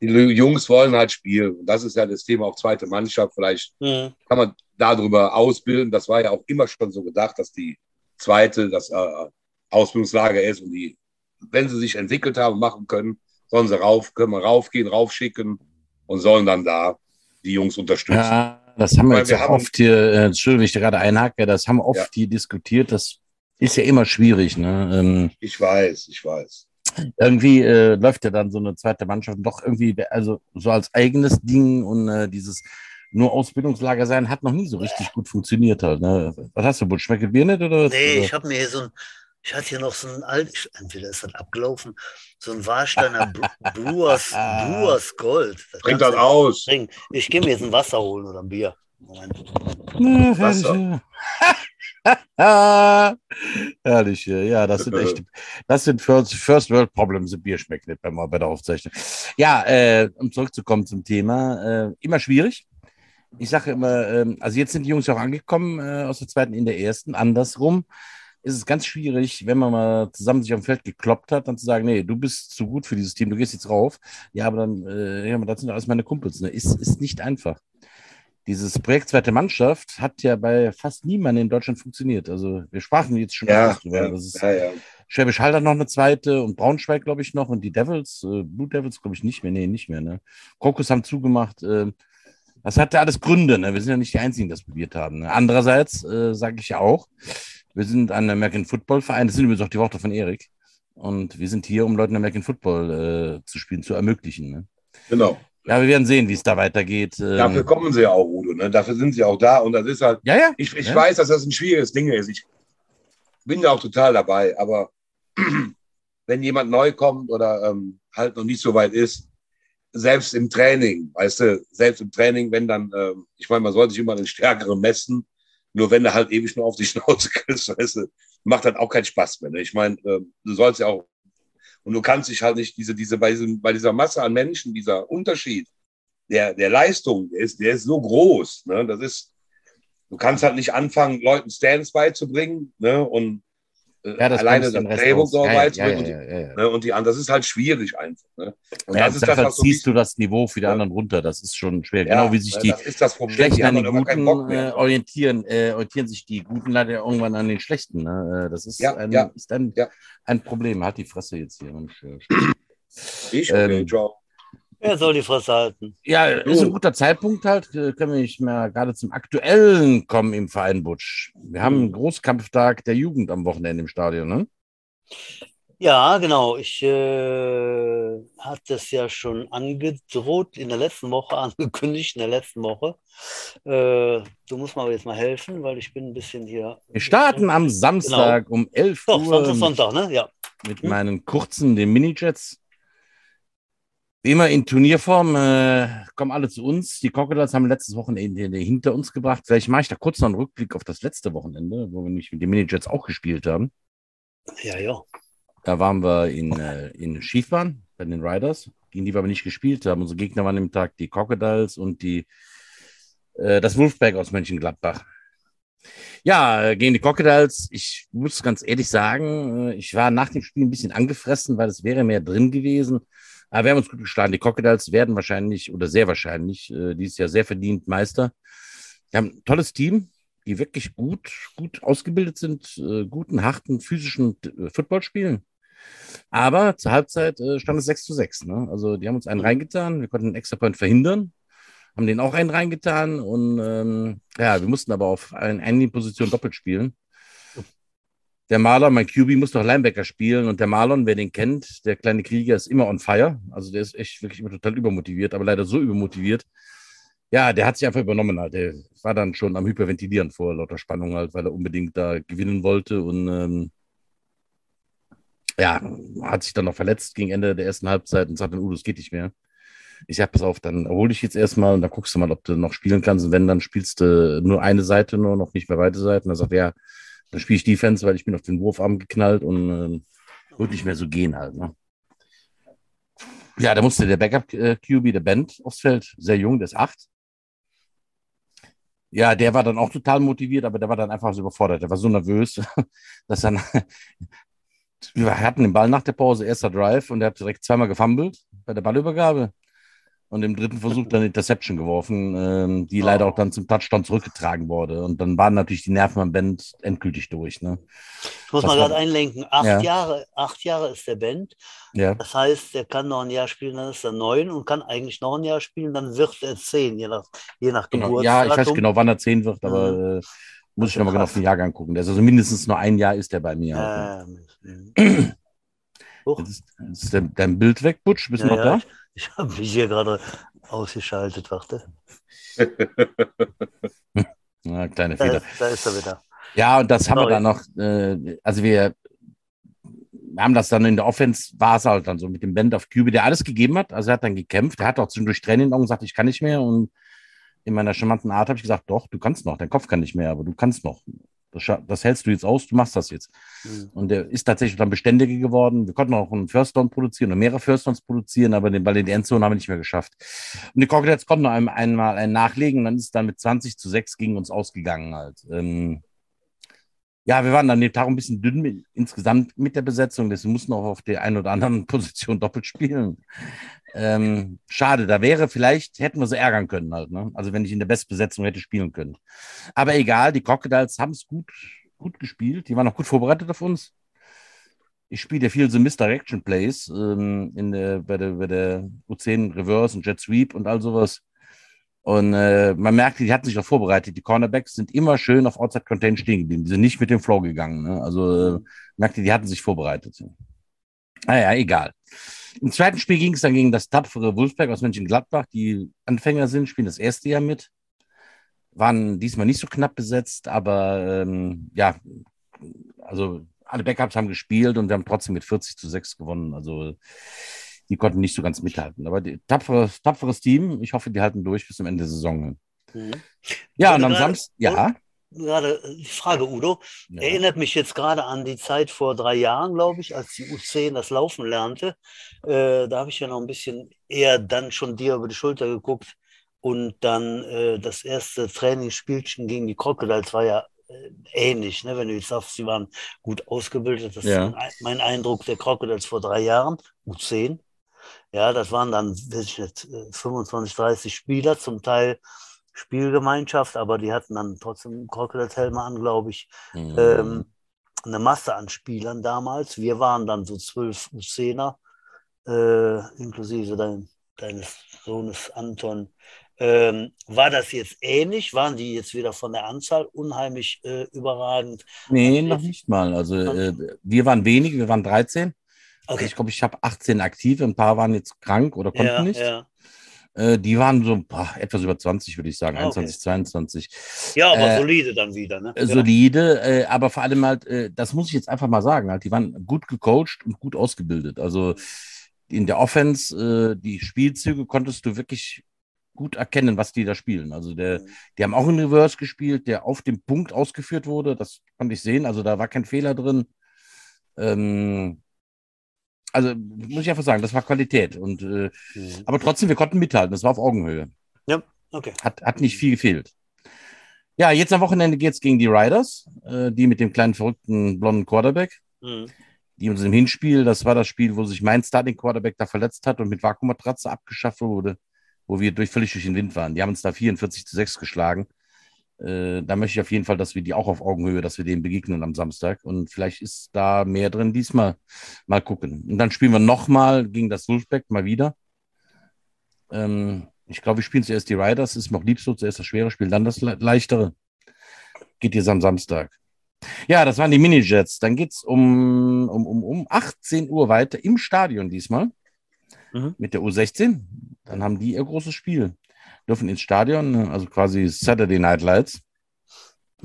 Die Jungs wollen halt spielen. Und das ist ja das Thema auch zweite Mannschaft. Vielleicht mhm. kann man darüber ausbilden. Das war ja auch immer schon so gedacht, dass die zweite das äh, Ausbildungslager ist und die, wenn sie sich entwickelt haben, machen können, sollen sie rauf, können wir raufgehen, raufschicken und sollen dann da die Jungs unterstützen. Ja, das haben wir Weil jetzt wir auch oft hier, äh, Entschuldigung, ich gerade einhacke, das haben wir oft ja. hier diskutiert. Das ist ja immer schwierig. Ne? Ähm, ich weiß, ich weiß. Irgendwie äh, läuft ja dann so eine zweite Mannschaft doch irgendwie, also so als eigenes Ding und äh, dieses nur Ausbildungslager sein hat noch nie so richtig gut funktioniert halt. Ne? Was hast du, Butch? Schmeckt Bier nicht? Oder? Nee, ich habe mir hier so ein, ich hatte hier noch so ein alt, entweder ist das abgelaufen, so ein Warsteiner Brewers, Brewers Gold. Das Bringt das aus. Trinken. Ich gehe mir jetzt ein Wasser holen oder ein Bier. Moment. Na, Wasser. Herrlich, ja, das sind echt, das sind First, First World Problems. Ein Bier schmeckt nicht, wenn man bei der Aufzeichnung. Ja, äh, um zurückzukommen zum Thema, äh, immer schwierig. Ich sage immer, äh, also jetzt sind die Jungs auch angekommen äh, aus der zweiten in der ersten, andersrum ist es ganz schwierig, wenn man mal zusammen sich am Feld gekloppt hat, dann zu sagen, nee, du bist zu gut für dieses Team, du gehst jetzt rauf. Ja, aber dann, äh, ja, das sind alles meine Kumpels. Ne? Ist, ist nicht einfach. Dieses Projekt Zweite Mannschaft hat ja bei fast niemandem in Deutschland funktioniert. Also wir sprachen jetzt schon ja, drüber. Das ist, ja, ja. Schwäbisch Hall hat noch eine zweite und Braunschweig, glaube ich, noch und die Devils, äh, Blue Devils, glaube ich, nicht mehr. Nee, nicht mehr. Ne? Krokus haben zugemacht. Äh, das hatte alles Gründe. Ne? Wir sind ja nicht die Einzigen, die das probiert haben. Ne? Andererseits äh, sage ich ja auch, wir sind ein American Football Verein. Das sind übrigens auch die Worte von Erik. Und wir sind hier, um Leuten American Football äh, zu spielen, zu ermöglichen. Ne? Genau. Ja, wir werden sehen, wie es da weitergeht. Ähm. Dafür kommen sie ja auch, Udo. Ne? Dafür sind sie auch da. Und das ist halt. Ja, ja. Ich, ich ja. weiß, dass das ein schwieriges Ding ist. Ich bin da auch total dabei. Aber wenn jemand neu kommt oder ähm, halt noch nicht so weit ist, selbst im Training, weißt du, selbst im Training, wenn dann, ähm, ich meine, man sollte sich immer den Stärkeren messen. Nur wenn du halt ewig nur auf die Schnauze kriegst, weißt du, macht halt auch keinen Spaß mehr. Ne? Ich meine, äh, du sollst ja auch, und du kannst dich halt nicht, diese, diese, bei, diesem, bei dieser Masse an Menschen, dieser Unterschied der, der Leistung, der ist, der ist so groß. Ne? Das ist, du kannst halt nicht anfangen, Leuten Stands beizubringen, ne? Und ja, das alleine das Drehbuch so weit ja, ne, und die anderen, das ist halt schwierig einfach. Ne? Und das ist das, was ziehst so du das Niveau für die anderen runter. Das ist schon schwer. genau wie sich die Schlechten an den Guten äh, orientieren, äh, orientieren sich die Guten leider irgendwann an den Schlechten. Ne? Äh, das ist, ein, ist ein, ein Problem. Hat die Fresse jetzt hier. Mensch, ich, okay, ähm, ciao. Er soll die Fresse halten. Ja, ist ein guter Zeitpunkt halt. Können wir nicht mehr gerade zum Aktuellen kommen im Verein Butsch. Wir haben einen Großkampftag der Jugend am Wochenende im Stadion, ne? Ja, genau. Ich äh, hatte es ja schon angedroht, in der letzten Woche, angekündigt, in der letzten Woche. Äh, du musst mir jetzt mal helfen, weil ich bin ein bisschen hier. Wir starten am Samstag genau. um 11 Doch, Uhr. Sonntag, Sonntag, ne? Ja. Mit hm? meinen kurzen, den Minijets. Wie immer in Turnierform äh, kommen alle zu uns. Die Crocodiles haben letztes Wochenende hinter uns gebracht. Vielleicht mache ich da kurz noch einen Rückblick auf das letzte Wochenende, wo wir nicht mit den Minijets auch gespielt haben. Ja, ja. Da waren wir in, äh, in Schiefbahn bei den Riders, gegen die wir aber nicht gespielt haben. Unsere Gegner waren im Tag die Crocodiles und die, äh, das Wolfpack aus Mönchengladbach. Ja, äh, gegen die Crocodiles, ich muss ganz ehrlich sagen, äh, ich war nach dem Spiel ein bisschen angefressen, weil es wäre mehr drin gewesen. Aber wir haben uns gut geschlagen. Die Crocodiles werden wahrscheinlich oder sehr wahrscheinlich äh, dieses Jahr sehr verdient Meister. Wir haben ein tolles Team, die wirklich gut, gut ausgebildet sind, äh, guten, harten, physischen äh, Football spielen. Aber zur Halbzeit äh, stand es 6 zu 6. Ne? Also die haben uns einen reingetan, wir konnten einen extra Point verhindern, haben den auch einen reingetan und ähm, ja, wir mussten aber auf ein, eine Position doppelt spielen. Der Marlon, mein QB, muss doch Linebacker spielen und der Marlon, wer den kennt, der kleine Krieger ist immer on fire. Also der ist echt wirklich immer total übermotiviert, aber leider so übermotiviert. Ja, der hat sich einfach übernommen halt. Der war dann schon am Hyperventilieren vor lauter Spannung halt, weil er unbedingt da gewinnen wollte und ähm, ja, hat sich dann noch verletzt gegen Ende der ersten Halbzeit und sagt dann, uh, das geht nicht mehr. Ich sag, pass auf, dann hol dich jetzt erstmal und dann guckst du mal, ob du noch spielen kannst. Und wenn, dann spielst du nur eine Seite nur, noch nicht mehr beide Seiten. Dann sagt er, ja, dann spiele ich Defense, weil ich bin auf den Wurfarm geknallt und äh, wird nicht mehr so gehen halt. Ne? Ja, da musste der Backup-QB, der Band, aufs Feld. Sehr jung, der ist acht. Ja, der war dann auch total motiviert, aber der war dann einfach so überfordert. Der war so nervös, dass dann wir hatten den Ball nach der Pause, erster Drive, und er hat direkt zweimal gefummelt bei der Ballübergabe. Und im dritten Versuch dann Interception geworfen, ähm, die oh. leider auch dann zum Touchdown zurückgetragen wurde. Und dann waren natürlich die Nerven am Band endgültig durch. Ne? Ich muss das mal gerade einlenken. Acht, ja. Jahre, acht Jahre ist der Band. Ja. Das heißt, er kann noch ein Jahr spielen, dann ist er neun und kann eigentlich noch ein Jahr spielen, dann wird er zehn, je nach, je nach genau. Geburtstag. Ja, ich weiß genau, wann er zehn wird, aber mhm. äh, muss ich nochmal genau auf den Jahrgang gucken. Also mindestens nur ein Jahr ist der bei mir. Äh, Jetzt ist, jetzt ist dein Bild weg, Butsch. Bist du ja, noch da? Ich, ich habe mich hier gerade ausgeschaltet, warte. Na, kleine Da Fehler. ist, da ist er wieder. Ja, und das haben wir Sorry. dann noch, äh, also wir haben das dann in der Offense, war es halt dann so mit dem Band auf Cube, der alles gegeben hat. Also er hat dann gekämpft, er hat auch zwischendurch Training und gesagt, ich kann nicht mehr. Und in meiner charmanten Art habe ich gesagt, doch, du kannst noch, dein Kopf kann nicht mehr, aber du kannst noch. Das, das hältst du jetzt aus, du machst das jetzt. Mhm. Und der ist tatsächlich dann beständiger geworden. Wir konnten auch einen First Down produzieren und mehrere First Downs produzieren, aber den Ball in die Endzone haben wir nicht mehr geschafft. Und die Crocodiles konnten noch ein, einmal ein Nachlegen und dann ist es dann mit 20 zu 6 gegen uns ausgegangen halt. Ähm, ja, wir waren dann den Tag ein bisschen dünn mit, insgesamt mit der Besetzung, deswegen mussten auch auf der einen oder anderen Position doppelt spielen. Ähm, schade, da wäre vielleicht, hätten wir sie ärgern können halt, ne? Also wenn ich in der Bestbesetzung hätte spielen können. Aber egal, die Crocodiles haben es gut, gut gespielt, die waren auch gut vorbereitet auf uns. Ich spiele ja viel so Misdirection Plays ähm, in der, bei, der, bei der U10 Reverse und Jet Sweep und all sowas. Und äh, man merkt, die hatten sich auch vorbereitet. Die Cornerbacks sind immer schön auf Outside Contain stehen geblieben. Die sind nicht mit dem Flow gegangen. Ne? Also äh, merkte, die hatten sich vorbereitet. Naja, egal. Im zweiten Spiel ging es dann gegen das tapfere Wolfsberg aus Mönchengladbach, die Anfänger sind, spielen das erste Jahr mit. Waren diesmal nicht so knapp besetzt, aber ähm, ja, also alle Backups haben gespielt und wir haben trotzdem mit 40 zu 6 gewonnen. Also die konnten nicht so ganz mithalten. Aber die, tapferes, tapferes Team. Ich hoffe, die halten durch bis zum Ende der Saison. Mhm. Ja, und am Samstag, ja. Gerade die Frage, Udo, ja. erinnert mich jetzt gerade an die Zeit vor drei Jahren, glaube ich, als die U10 das Laufen lernte. Äh, da habe ich ja noch ein bisschen eher dann schon dir über die Schulter geguckt und dann äh, das erste Trainingsspielchen gegen die Crocodiles war ja äh, ähnlich, ne? Wenn du jetzt sagst, sie waren gut ausgebildet, das Ja. ist mein Eindruck der Crocodiles vor drei Jahren, U10. Ja, das waren dann, weiß ich nicht, äh, 25, 30 Spieler, zum Teil Spielgemeinschaft, aber die hatten dann trotzdem Crocodiles-Helme an, glaube ich Mhm. ähm, eine Masse an Spielern damals. Wir waren dann so zwölf U10er, äh, inklusive dein, deines Sohnes Anton. Ähm, war das jetzt ähnlich? Waren die jetzt wieder von der Anzahl unheimlich äh, überragend? nee, Also noch nicht mal. Also äh, wir waren wenige, wir waren 13. Okay, Ich glaube, ich habe 18 aktive, ein paar waren jetzt krank oder konnten ja, nicht. ja. Äh, die waren so boah, etwas über 20, würde ich sagen, Ah, okay. 21, 22. ja, aber Äh, solide dann wieder. Ne? Solide, äh, aber vor allem halt, äh, das muss ich jetzt einfach mal sagen, halt, die waren gut gecoacht und gut ausgebildet. Also in der Offense, äh, die Spielzüge konntest du wirklich gut erkennen, was die da spielen. Also der, Mhm. die haben auch einen Reverse gespielt, der auf dem Punkt ausgeführt wurde. Das konnte ich sehen. Also da war kein Fehler drin. Ähm, also muss ich einfach sagen, das war Qualität. Und, äh, Mhm. aber trotzdem, wir konnten mithalten. Das war auf Augenhöhe. Okay. Hat, hat nicht viel gefehlt. Ja, jetzt am Wochenende geht's gegen die Riders, äh, die mit dem kleinen verrückten blonden Quarterback. Mhm. Die uns im Hinspiel, das war das Spiel, wo sich mein Starting Quarterback da verletzt hat und mit Vakuummatratze abgeschafft wurde, wo wir durch, völlig durch den Wind waren. Die haben uns da 44 zu 6 geschlagen. Äh, da möchte ich auf jeden Fall, dass wir die auch auf Augenhöhe, dass wir denen begegnen am Samstag. Und vielleicht ist da mehr drin diesmal. Mal gucken. Und dann spielen wir nochmal gegen das Wolfpack, mal wieder. Ähm, ich glaube, wir spielen zuerst die Riders, ist mir auch lieb so, zuerst das schwere Spiel, dann das le leichtere. Geht jetzt am Samstag. Ja, das waren die Minijets. Dann geht's um, um, um, um 18 Uhr weiter im Stadion diesmal Mhm. mit der U16. Dann haben die ihr großes Spiel. Dürfen ins Stadion, also quasi Saturday Night Lights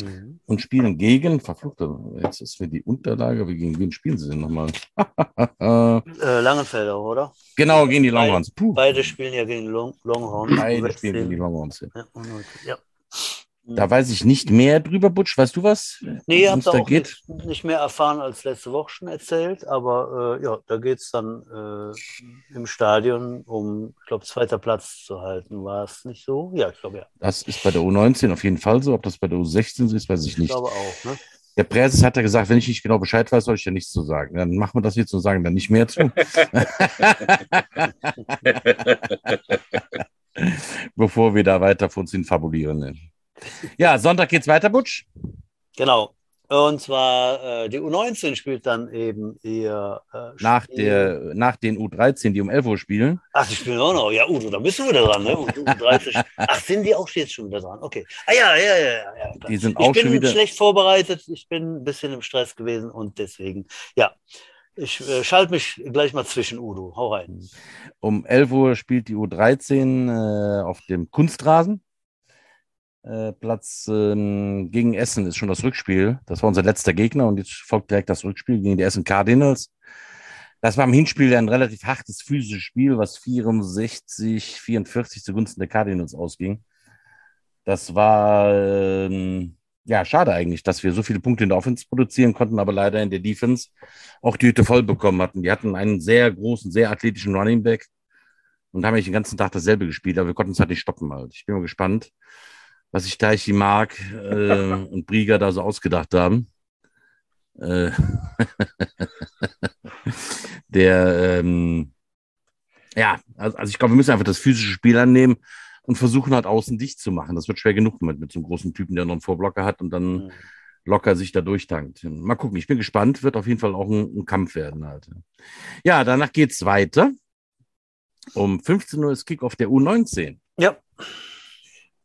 Mhm. und spielen gegen, verfluchte, jetzt ist für die Unterlage, wie gegen wen spielen sie denn nochmal? Äh, Langenfelder, oder? genau, gegen die Longhorns. Puh, Beide spielen ja gegen Long Longhorn. beide spielen gegen die Longhorns. Ja, und- ja. Da weiß ich nicht mehr drüber, Butsch. Weißt du was? Nee, habt da auch geht? nicht, nicht mehr erfahren als letzte Woche schon erzählt, aber äh, ja, da geht es dann äh, im Stadion um, ich glaube, zweiter Platz zu halten. War es nicht so? Ja, ich glaube ja. Das ist bei der U19 auf jeden Fall so. Ob das bei der U16 so ist, weiß ich Ich nicht. glaube auch. Ne? Der Präses hat ja gesagt, wenn ich nicht genau Bescheid weiß, soll ich ja nichts zu sagen. Dann machen wir das jetzt und sagen dann nicht mehr zu. Bevor wir da weiter vor uns hin fabulieren. Ja, Sonntag geht's weiter, Butsch. Genau. Und zwar äh, die U19 spielt dann eben ihr äh, Nach, Spiel- der, nach den U13, die um 11 Uhr spielen. Ach, die spielen auch noch. Ja, Udo, da bist du wieder dran, ne? Und U30. Ach, sind die auch jetzt schon wieder dran? Okay. Ah ja, ja, ja, ja. klar. Die sind ich auch bin schon wieder. schlecht vorbereitet. Ich bin ein bisschen im Stress gewesen und deswegen, ja. Ich äh, schalte mich gleich mal zwischen Udo. Hau rein. Um 11 Uhr spielt die U13 äh, auf dem Kunstrasen. Äh, Platz ähm, gegen Essen ist schon das Rückspiel. Das war unser letzter Gegner und jetzt folgt direkt das Rückspiel gegen die Essen Cardinals. Das war im Hinspiel ein relativ hartes physisches Spiel, was 64, 44 zugunsten der Cardinals ausging. Das war ähm, ja schade eigentlich, dass wir so viele Punkte in der Offense produzieren konnten, aber leider in der Defense auch die Hütte voll bekommen hatten. Die hatten einen sehr großen, sehr athletischen Running Back und haben eigentlich den ganzen Tag dasselbe gespielt, aber wir konnten es halt nicht stoppen halt. Ich bin mal gespannt, was sich Teichi Mark äh, und Brieger da so ausgedacht haben. Äh, der, ähm, ja, also, also ich glaube, wir müssen einfach das physische Spiel annehmen und versuchen halt außen dicht zu machen. Das wird schwer genug mit, mit so einem großen Typen, der noch einen Vorblocker hat und dann Mhm. locker sich da durchtankt. Mal gucken, ich bin gespannt, wird auf jeden Fall auch ein, ein Kampf werden halt. Ja, danach geht's weiter. Um 15 Uhr ist Kickoff der U19. Ja.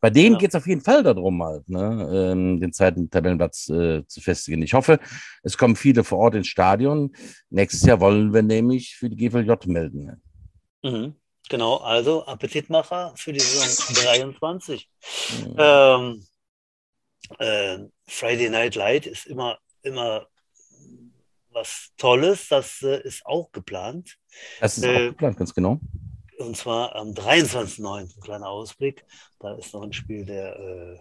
Bei denen Genau. geht's auf jeden Fall darum, halt, ne, ähm, den zweiten Tabellenplatz äh, zu festigen. Ich hoffe, es kommen viele vor Ort ins Stadion. Nächstes Jahr wollen wir nämlich für die GVJ melden. Mhm. Genau, also Appetitmacher für die Saison 23. Mhm. Ähm, äh, Friday Night Light ist immer, immer was Tolles. Das äh, ist auch geplant. Das ist äh, auch geplant, ganz genau. Und zwar am 23.09. Ein kleiner Ausblick. Da ist noch ein Spiel der, äh,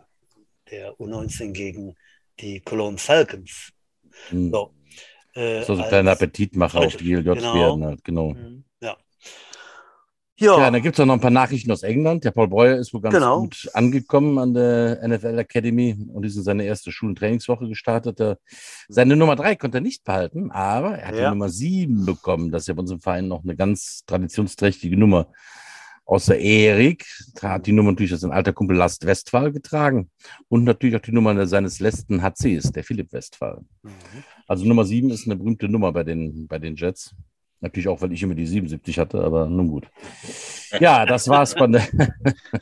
der U19 gegen die Cologne Falcons. Mhm. So, äh, So ein als- kleiner Appetitmacher auf die GLJ genau. werden halt, genau. Mhm, Ja. Ja, Ja, dann gibt es auch noch ein paar Nachrichten aus England. Der Paul Breuer ist wohl ganz Genau. gut angekommen an der NFL Academy und ist in seine erste Schul- und Trainingswoche gestartet. Er- Seine Nummer drei konnte er nicht behalten, aber er hat Ja. die Nummer sieben bekommen. Das ist ja bei unserem Verein noch eine ganz traditionsträchtige Nummer. Außer Erik hat die Nummer natürlich als sein alter Kumpel Last Westphal getragen und natürlich auch die Nummer seines letzten HCs, der Philipp Westphal. Mhm. Also Nummer sieben ist eine berühmte Nummer bei den, bei den Jets. Natürlich auch, weil ich immer die 77 hatte, aber nun gut. Ja, das war's von der.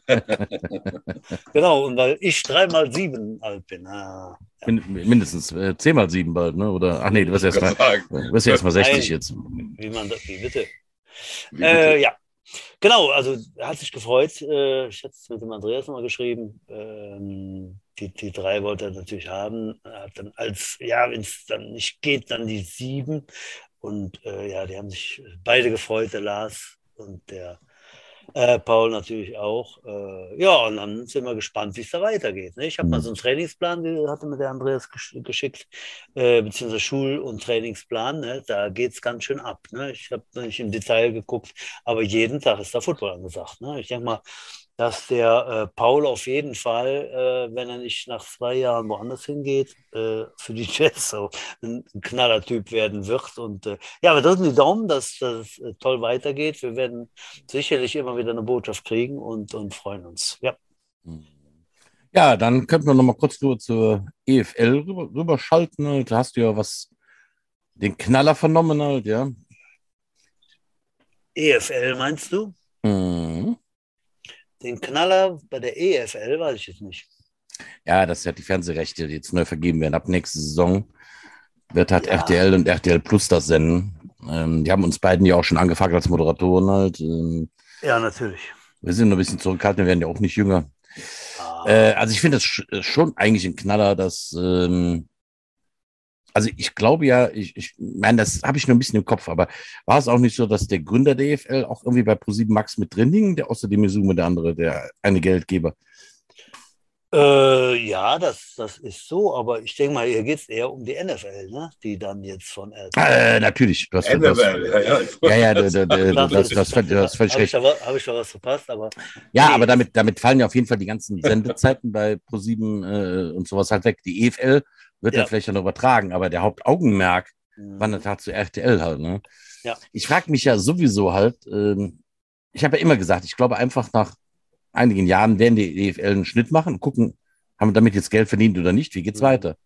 genau. Und weil ich dreimal sieben alt bin. Ah, Min- mindestens äh, 10 mal 7 bald, ne? Oder ach nee, du wirst erst mal, wirst erst mal 60 Nein. jetzt. wie man das, wie bitte? Wie Äh, bitte? ja, genau, also hat sich gefreut. Äh, ich hatte es mit dem Andreas nochmal geschrieben. Ähm, die, die drei wollte er natürlich haben. Er hat dann als, ja, wenn es dann nicht geht, dann die sieben. Und äh, ja, die haben sich beide gefreut, der Lars und der Äh, Paul natürlich auch. Äh, ja, und dann sind wir gespannt, wie es da weitergeht. Ne? Ich habe mal Mhm. so einen Trainingsplan, den hatte mir der Andreas gesch geschickt, äh, beziehungsweise Schul- und Trainingsplan. Ne? Da geht es ganz schön ab. Ne? Ich habe nicht im Detail geguckt, aber jeden Tag ist da Football angesagt. Ne? Ich denke mal, dass der äh, Paul auf jeden Fall, äh, wenn er nicht nach zwei Jahren woanders hingeht, äh, für die Jets so ein Knallertyp werden wird. Und äh, ja, wir drücken die Daumen, dass das äh, toll weitergeht. Wir werden sicherlich immer wieder eine Botschaft kriegen und, und freuen uns. Ja. Ja, dann könnten wir noch mal kurz nur zur EFL rüber, rüberschalten. Halt. Da hast du ja was, den Knaller vernommen halt, ja. EFL meinst du? Mhm. Den Knaller bei der EFL weiß ich jetzt nicht. Ja, das sind die Fernsehrechte, die jetzt neu vergeben werden. Ab nächste Saison wird halt Ja. RTL und RTL Plus das senden. Ähm, die haben uns beiden ja auch schon angefragt als Moderatoren halt. Ähm, Ja, natürlich. wir sind noch ein bisschen zurückhaltend, wir werden ja auch nicht jünger. Ah, Äh, also ich finde das sch schon eigentlich ein Knaller, dass ähm, also ich glaube ja, ich, ich meine, das habe ich nur ein bisschen im Kopf, aber war es auch nicht so, dass der Gründer der EFL auch irgendwie bei Pro7 Max mit drin hing, der außerdem Isume, der andere, der eine Geldgeber? Äh, ja, das, das ist so, aber ich denke mal, hier geht es eher um die NFL, ne? die dann jetzt von RTL. Äh, natürlich, du hast du hast- NFL, ja, ja. Ja, ja, Das das, ist- das, das, das völlig Habe ich, recht. da wa- hab ich da was verpasst, aber Ja, Nee. aber damit, damit fallen ja auf jeden Fall die ganzen Sendezeiten bei Pro7 äh, und sowas halt weg. Die EFL wird Ja. dann vielleicht dann übertragen, aber der Hauptaugenmerk mh, wandert halt zu RTL halt. Ne? Ja. Ich frage mich ja sowieso halt, ähm, ich habe ja immer gesagt, ich glaube einfach nach einigen Jahren werden die EFL einen Schnitt machen und gucken, haben wir damit jetzt Geld verdient oder nicht, wie geht's Mhm. weiter?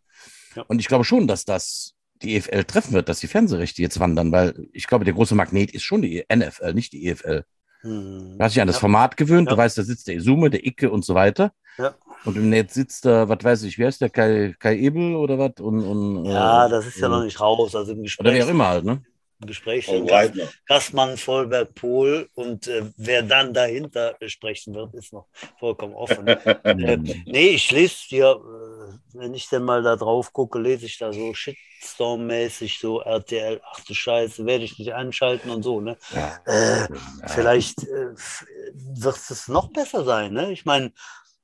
Ja. Und ich glaube schon, dass das die EFL treffen wird, dass die Fernsehrechte jetzt wandern, weil ich glaube, der große Magnet ist schon die NFL, nicht die EFL. mh. Du hast dich an das Ja. Format gewöhnt, du Ja. weißt, da sitzt der Isume, der Icke und so weiter. Ja. Und im Netz sitzt da, was weiß ich, wer ist der, Kai, Kai Ebel oder was? Und, und, Ja, äh, das ist ja noch nicht raus. Also im Oder Gespräch, wer auch immer halt, ne? im Gespräch sind Breitner. Gassmann, Vollberg, Pohl und äh, wer dann dahinter sprechen wird, ist noch vollkommen offen. äh, nee, ich lese dir, äh, wenn ich denn mal da drauf gucke, lese ich da so Shitstorm-mäßig so RTL, ach du Scheiße, werde ich nicht anschalten und so, ne? Ja. Äh, Vielleicht äh, f- wird es noch besser sein, ne? Ich meine,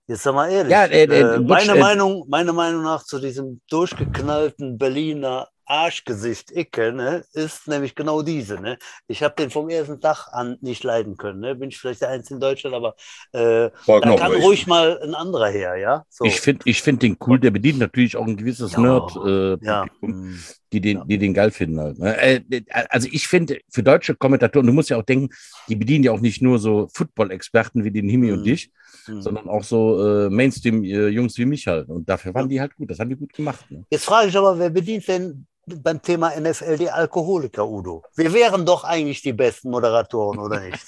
jetzt sag mal ehrlich, Ja, äh, äh, äh, Butch, meine, äh, Meinung, meine Meinung nach zu diesem durchgeknallten Berliner Arschgesicht Icke, ne, ist nämlich genau diese. Ne? Ich habe den vom ersten Tag an nicht leiden können. Ne? Bin ich vielleicht der Einzige in Deutschland, aber äh, da kann richtig. ruhig mal ein anderer her, ja? So. Ich finde ich find den cool, der bedient natürlich auch ein gewisses Ja. Nerd, äh, ja. Publikum, die, den, Ja. die den geil finden halt. Ne? Äh, also ich finde, für deutsche Kommentatoren, du musst ja auch denken, die bedienen ja auch nicht nur so Football-Experten wie den Himi und Mhm. dich, mm. sondern auch so äh, Mainstream-Jungs wie mich halt. Und dafür waren die halt gut, das haben die gut gemacht. Ne? Jetzt frage ich aber, wer bedient denn beim Thema NFL die Alkoholiker, Udo? Wir wären doch eigentlich die besten Moderatoren, oder nicht?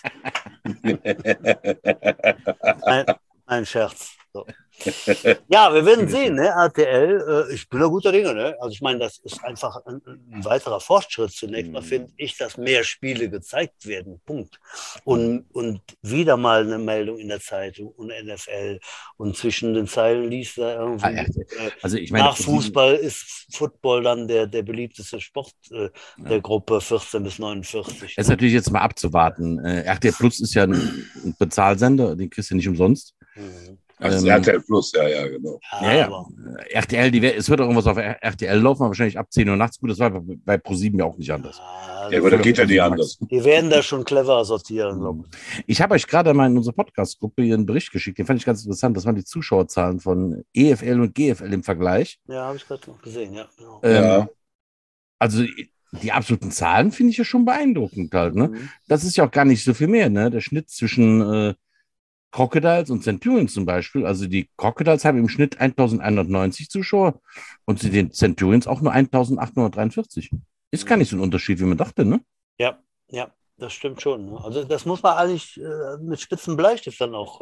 Ein, ein Scherz. So. Ja, wir werden sehen, ne? RTL, äh, ich bin da guter Dinge, ne? Also ich meine, das ist einfach ein, ein weiterer Fortschritt. Zunächst mal Mhm. finde ich, dass mehr Spiele gezeigt werden. Punkt. Und, und wieder mal eine Meldung in der Zeitung und NFL und zwischen den Zeilen liest da irgendwie. Ah, ja. äh, Also ich meine, nach Fußball ist Football dann der, der beliebteste Sport äh, der Gruppe 14 bis 49. Es ist natürlich jetzt mal abzuwarten. Äh, RTL Plus ist ja ein, ein Bezahlsender, den kriegst du nicht umsonst. Mhm. Das ist Ähm, RTL Plus, ja, ja, genau. Ja, ja. aber- RTL, die, es wird auch irgendwas auf RTL laufen, aber wahrscheinlich ab 10 Uhr nachts. Gut, das war bei, bei ProSieben ja auch nicht anders. Ah, Ja, aber das geht ja nicht anders. die werden da schon clever sortieren, glaube ich. Ich habe euch gerade mal in unsere Podcast-Gruppe hier einen Bericht geschickt, den fand ich ganz interessant. Das waren die Zuschauerzahlen von EFL und GFL im Vergleich. Ja, habe ich gerade noch gesehen, ja. Genau. Ähm, Ja. Also die absoluten Zahlen finde ich ja schon beeindruckend halt. Ne? Mhm. Das ist ja auch gar nicht so viel mehr. Ne? Der Schnitt zwischen äh, Crocodiles und Centurions zum Beispiel. Also die Crocodiles haben im Schnitt 1190 Zuschauer und zu den Centurions auch nur 1843. Ist gar nicht so ein Unterschied, wie man dachte, ne? Ja, ja, das stimmt schon. Ne? Also das muss man eigentlich äh, mit spitzen Bleistift dann auch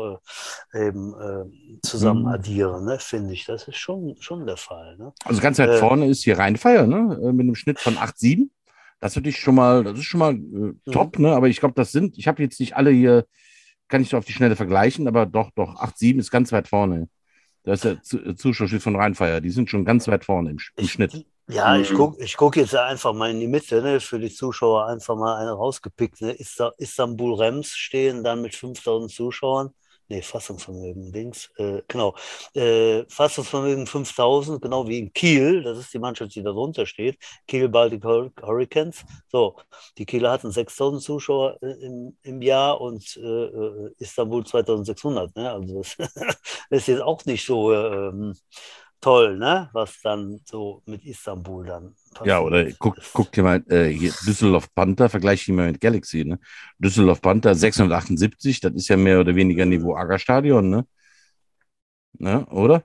äh, eben äh, zusammen Mhm. addieren, ne? finde ich. Das ist schon, schon der Fall. Ne? Also ganz weit Äh. vorne ist hier Rheinfeier, ne? äh, Mit einem Schnitt von 8,7. Das würde ich schon mal, das ist schon mal Mhm. äh, top, ne? Aber ich glaube, das sind, ich habe jetzt nicht alle hier, kann ich so auf die Schnelle vergleichen, aber doch, doch, 8,7 ist ganz weit vorne. Da ist der Zu- Zuschauerschnitt von Rheinfeier, die sind schon ganz weit vorne im, im Ich, Schnitt. Ja, ich Mhm. gucke ich guck jetzt einfach mal in die Mitte, ne, für die Zuschauer einfach mal eine rausgepickt. Ne. Ista- Istanbul Rems stehen dann mit 5000 Zuschauern. Nee, Fassungsvermögen, Dings. Äh, genau. Äh, Fassungsvermögen 5000, genau wie in Kiel. Das ist die Mannschaft, die da drunter steht. Kiel Baltic Hur- Hurricanes. So, die Kieler hatten 6000 Zuschauer äh, im, im Jahr und äh, äh, Istanbul 2600. Ne? Also das ist jetzt auch nicht so. äh, Ähm, toll, ne? Was dann so mit Istanbul dann passiert. Ja, oder guck, guck dir mal äh, hier Düsseldorf Panther, vergleich ihn mal mit Galaxy, ne? Düsseldorf Panther 678, das ist ja mehr oder weniger Niveau Aggerstadion, ne? Ne, oder?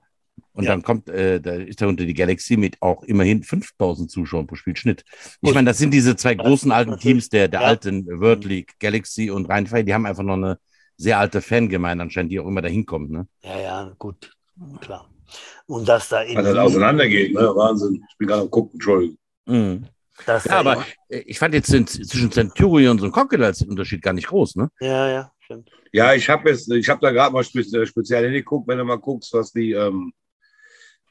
Und Ja. dann kommt, äh, da ist da unter die Galaxy mit auch immerhin 5000 Zuschauern pro Spiel Schnitt. Ich meine, das sind diese zwei großen alten Teams der, der ja. alten World League, Galaxy und Rhein-Fey, die haben einfach noch eine sehr alte Fangemeinde anscheinend, die auch immer dahin kommt, ne? Ja, ja, gut, klar. Und dass da in Was das auseinandergeht, ne? Wahnsinn. Ich bin gerade am gucken, Entschuldigung. Mhm. Ja, aber ich fand jetzt den- zwischen Centurions und Crocodiles den Unterschied gar nicht groß, ne? ja, ja, stimmt. Ja, ich habe jetzt, ich habe da gerade mal spe äh, speziell hingeguckt, wenn du mal guckst, was die, ähm,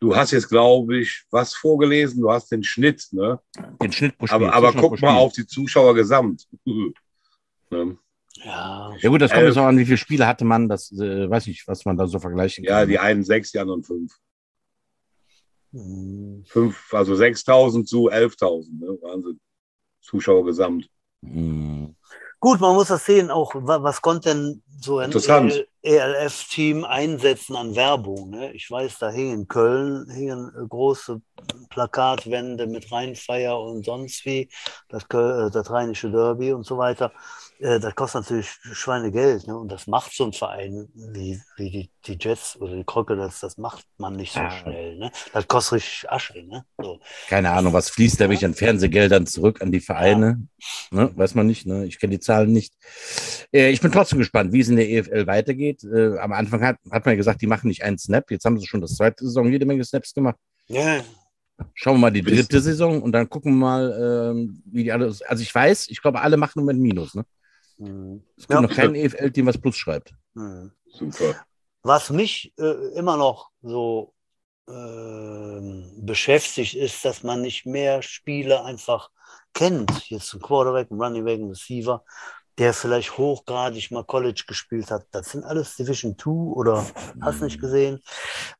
du hast jetzt, glaube ich, was vorgelesen, du hast den Schnitt, ne? Den Schnitt pro Spiel. Aber, aber guck pro mal auf die Zuschauer gesamt. ne? Ja, Ja gut, das kommt Elf. jetzt auch an, wie viele Spiele hatte man, das äh, weiß ich, was man da so vergleichen Ja, kann. die einen sechs, die anderen fünf. hm, Fünf, also 6.000 zu 11.000, ne? Wahnsinn. Zuschauer gesamt. Mhm. Gut, man muss das sehen, auch wa- was konnte denn so ein Interessant. ELF-Team einsetzen an Werbung. Ne? Ich weiß, da hingen in Köln hingen äh, große Plakatwände mit Rheinfeier und sonst wie, das, Köl- äh, das Rheinische Derby und so weiter. Äh, Das kostet natürlich Schweinegeld. Ne? Und das macht so ein Verein wie, wie die, die Jets oder die Crocodiles, das macht man nicht so Ja. schnell. Ne? Das kostet richtig Asche. Ne? So. Keine Ahnung, was fließt da wirklich an Fernsehgeldern zurück an die Vereine? Ne? Weiß man nicht, ne? Ich kenne die Zahlen nicht. Äh, ich bin trotzdem gespannt, wie es in der EFL weitergeht. Äh, am Anfang hat, hat man ja gesagt, die machen nicht einen Snap. Jetzt haben sie schon das zweite Saison jede Menge Snaps gemacht. Ja, Schauen wir mal die dritte Saison und dann gucken wir mal, ähm, wie die alle. Also ich weiß, ich glaube, alle machen im Moment Minus. Ne? Hm. Es gibt Ja. noch kein EFL-Team, was Plus schreibt. Hm. Super. Was mich äh, immer noch so ähm, beschäftigt, ist, dass man nicht mehr Spieler einfach kennt. Jetzt ein Quarterback, ein Running Back, ein Receiver, der vielleicht hochgradig mal College gespielt hat. Das sind alles Division 2 oder hast nicht gesehen.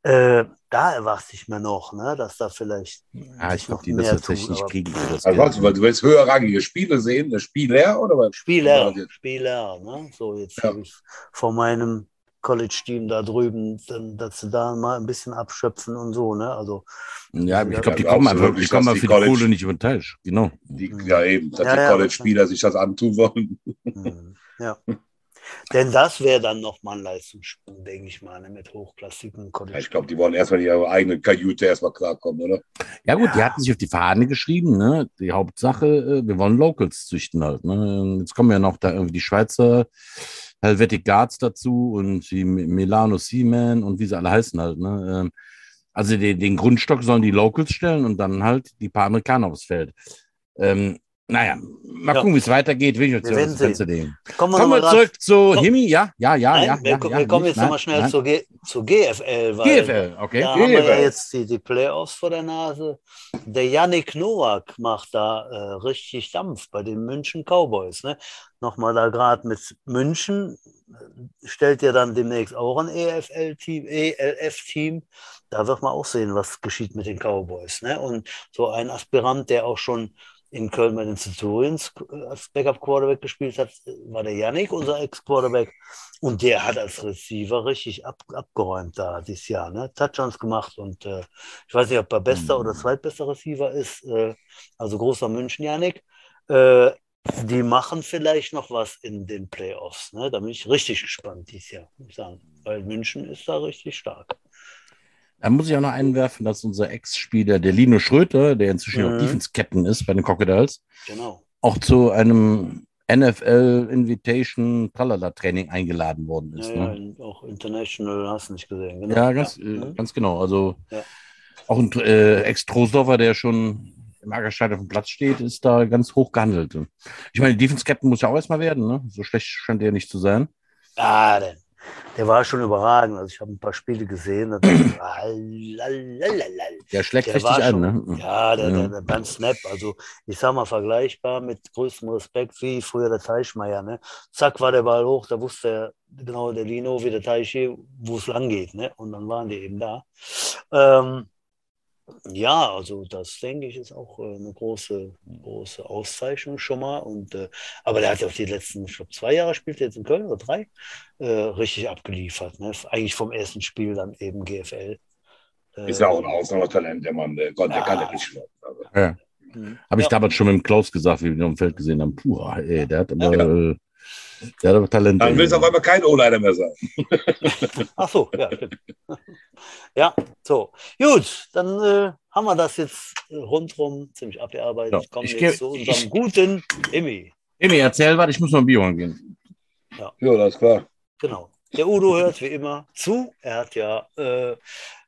Äh, da erwarte ich mir noch, ne, dass da vielleicht Ja, ich glaube, die das tatsächlich nicht aber kriegen. Also, was, weil du willst höherrangige Spiele sehen, das Spieler oder was? Spieler, Ja, Spieler, ne? So jetzt Ja. hier vor meinem College-Team da drüben, dann, dass sie da mal ein bisschen abschöpfen und so, ne? Also, Ja, ich glaube, die kommen einfach, wirklich, die kommen für die College- Kohle nicht über den Teich. Genau. Die, ja, eben, dass Ja, die ja, College-Spieler sich das antun wollen. hm, ja. Denn das wäre dann nochmal ein Leistungssprung, denke ich mal, ne, mit hochklassigen Ja, College. ich glaube, die wollen erstmal in ihre eigene Kajüte erstmal klarkommen, oder? Ja gut, die Ja. hatten sich auf die Fahne geschrieben, ne? Die Hauptsache, äh, wir wollen Locals züchten halt. Ne? Jetzt kommen ja noch da irgendwie die Schweizer Helvetic Guards dazu und die Mi- Milano Seaman und wie sie alle heißen halt. Ne? Ähm, Also den, den Grundstock sollen die Locals stellen und dann halt die paar Amerikaner aufs Feld. Ähm, naja, mal Ja. gucken, wie es weitergeht. Will ich jetzt Wir werden legen. Kommen wir Kommen wir zurück zu Komm. Himi. Ja, ja, ja, Nein, ja. wir, ja, ko- ja, wir kommen jetzt nochmal schnell nein. G zur GFL, weil GFL, okay. da haben wir ja GFL. jetzt die, die Playoffs vor der Nase. Der Yannick Nowak macht da äh, richtig Dampf bei den München Cowboys. Ne? Nochmal da gerade mit München, äh, stellt ja dann demnächst auch ein EFL-Team, ELF-Team. Da wird man auch sehen, was geschieht mit den Cowboys. Ne? Und so ein Aspirant, der auch schon in Köln bei den Centurions äh, als Backup-Quarterback gespielt hat, war der Yannick, unser Ex-Quarterback. Und der hat als Receiver richtig ab, abgeräumt da dieses Jahr. Ne? Touchdowns gemacht und äh, ich weiß nicht, ob er bester Mhm. oder zweitbester Receiver ist. Äh, also großer München, Yannick. Äh, die machen vielleicht noch was in den Playoffs. Ne? Da bin ich richtig gespannt dieses Jahr, muss ich sagen. Weil München ist da richtig stark. Da muss ich auch noch einwerfen, dass unser Ex-Spieler, der Lino Schröter, der inzwischen Mhm. auch Defense-Captain ist bei den Crocodiles, Genau. auch zu einem NFL Invitation Tralala Training eingeladen worden ist. Ja, ja, ne? in- auch International hast du nicht gesehen. Genau. ja, ganz, Mhm. äh, ganz genau. Also Ja. auch ein äh, Ex-Trosdorfer, der schon im Ackerstein auf dem Platz steht, ist da ganz hoch gehandelt. Ich meine, Defense Captain muss ja auch erstmal werden, ne? So schlecht scheint der nicht zu sein. Ah, denn. Der war schon überragend. Also ich habe ein paar Spiele gesehen. dachte ich, ah. Der schlägt Der richtig an, ne? ja, der, Ja. Der, der, beim Snap, also ich sag mal vergleichbar mit größtem Respekt wie früher der Teichmeier. Ne? Zack war der Ball hoch, da wusste er, genau der Lino wie der Teichi, wo es lang geht. Ne? Und dann waren die eben da. Ähm, ja, also das denke ich ist auch äh, eine große, große Auszeichnung schon mal. Und, äh, aber der hat ja auch die letzten, ich glaube, zwei Jahre spielt er jetzt in Köln oder drei, äh, richtig abgeliefert. Ne? Eigentlich vom ersten Spiel dann eben GFL. Äh, Ist ja auch ein Ausnahmetalent, der Mann. Der, Gott, der Ja. kann ja nicht schlagen. Also. Ja. Mhm. Habe ich Ja. damals schon mit dem Klaus gesagt, wie wir ihn auf dem Feld gesehen haben. Puh, ey, der hat aber, äh, der hat aber Talent. Dann will es auf einmal kein O-Liner mehr sein. Ach so, ja, stimmt. ja, so. Gut, dann äh, haben wir das jetzt rundrum ziemlich abgearbeitet. Ja, Kommen ich jetzt zu unserem ich- guten Emmy. Emi, erzähl was, ich muss noch ein Bier holen gehen. Ja, das ist klar. Genau. Der Udo hört wie immer zu. Er hat ja äh,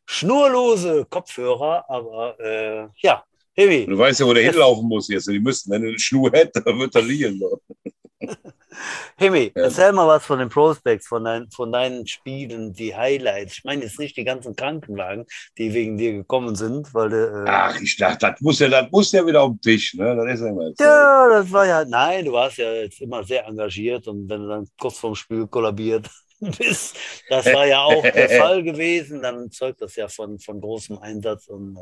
schnurlose Kopfhörer, aber äh, ja, Emmy, Du weißt ja, wo der hinlaufen muss jetzt. Die müssten, wenn er eine Schnur hätte, dann wird er liegen. Hemi, Ja. erzähl mal was von den Prospects, von, dein, von deinen Spielen, die Highlights. Ich meine jetzt nicht die ganzen Krankenwagen, die wegen dir gekommen sind, weil du, äh, Ach, ich dachte, das muss ja, das muss ja wieder auf den Tisch. Ne? Das ist ja immer ja, das war ja, nein, du warst ja jetzt immer sehr engagiert und wenn du dann kurz vorm Spiel kollabiert bist, das war ja auch der Fall gewesen, dann zeugt das ja von, von großem Einsatz und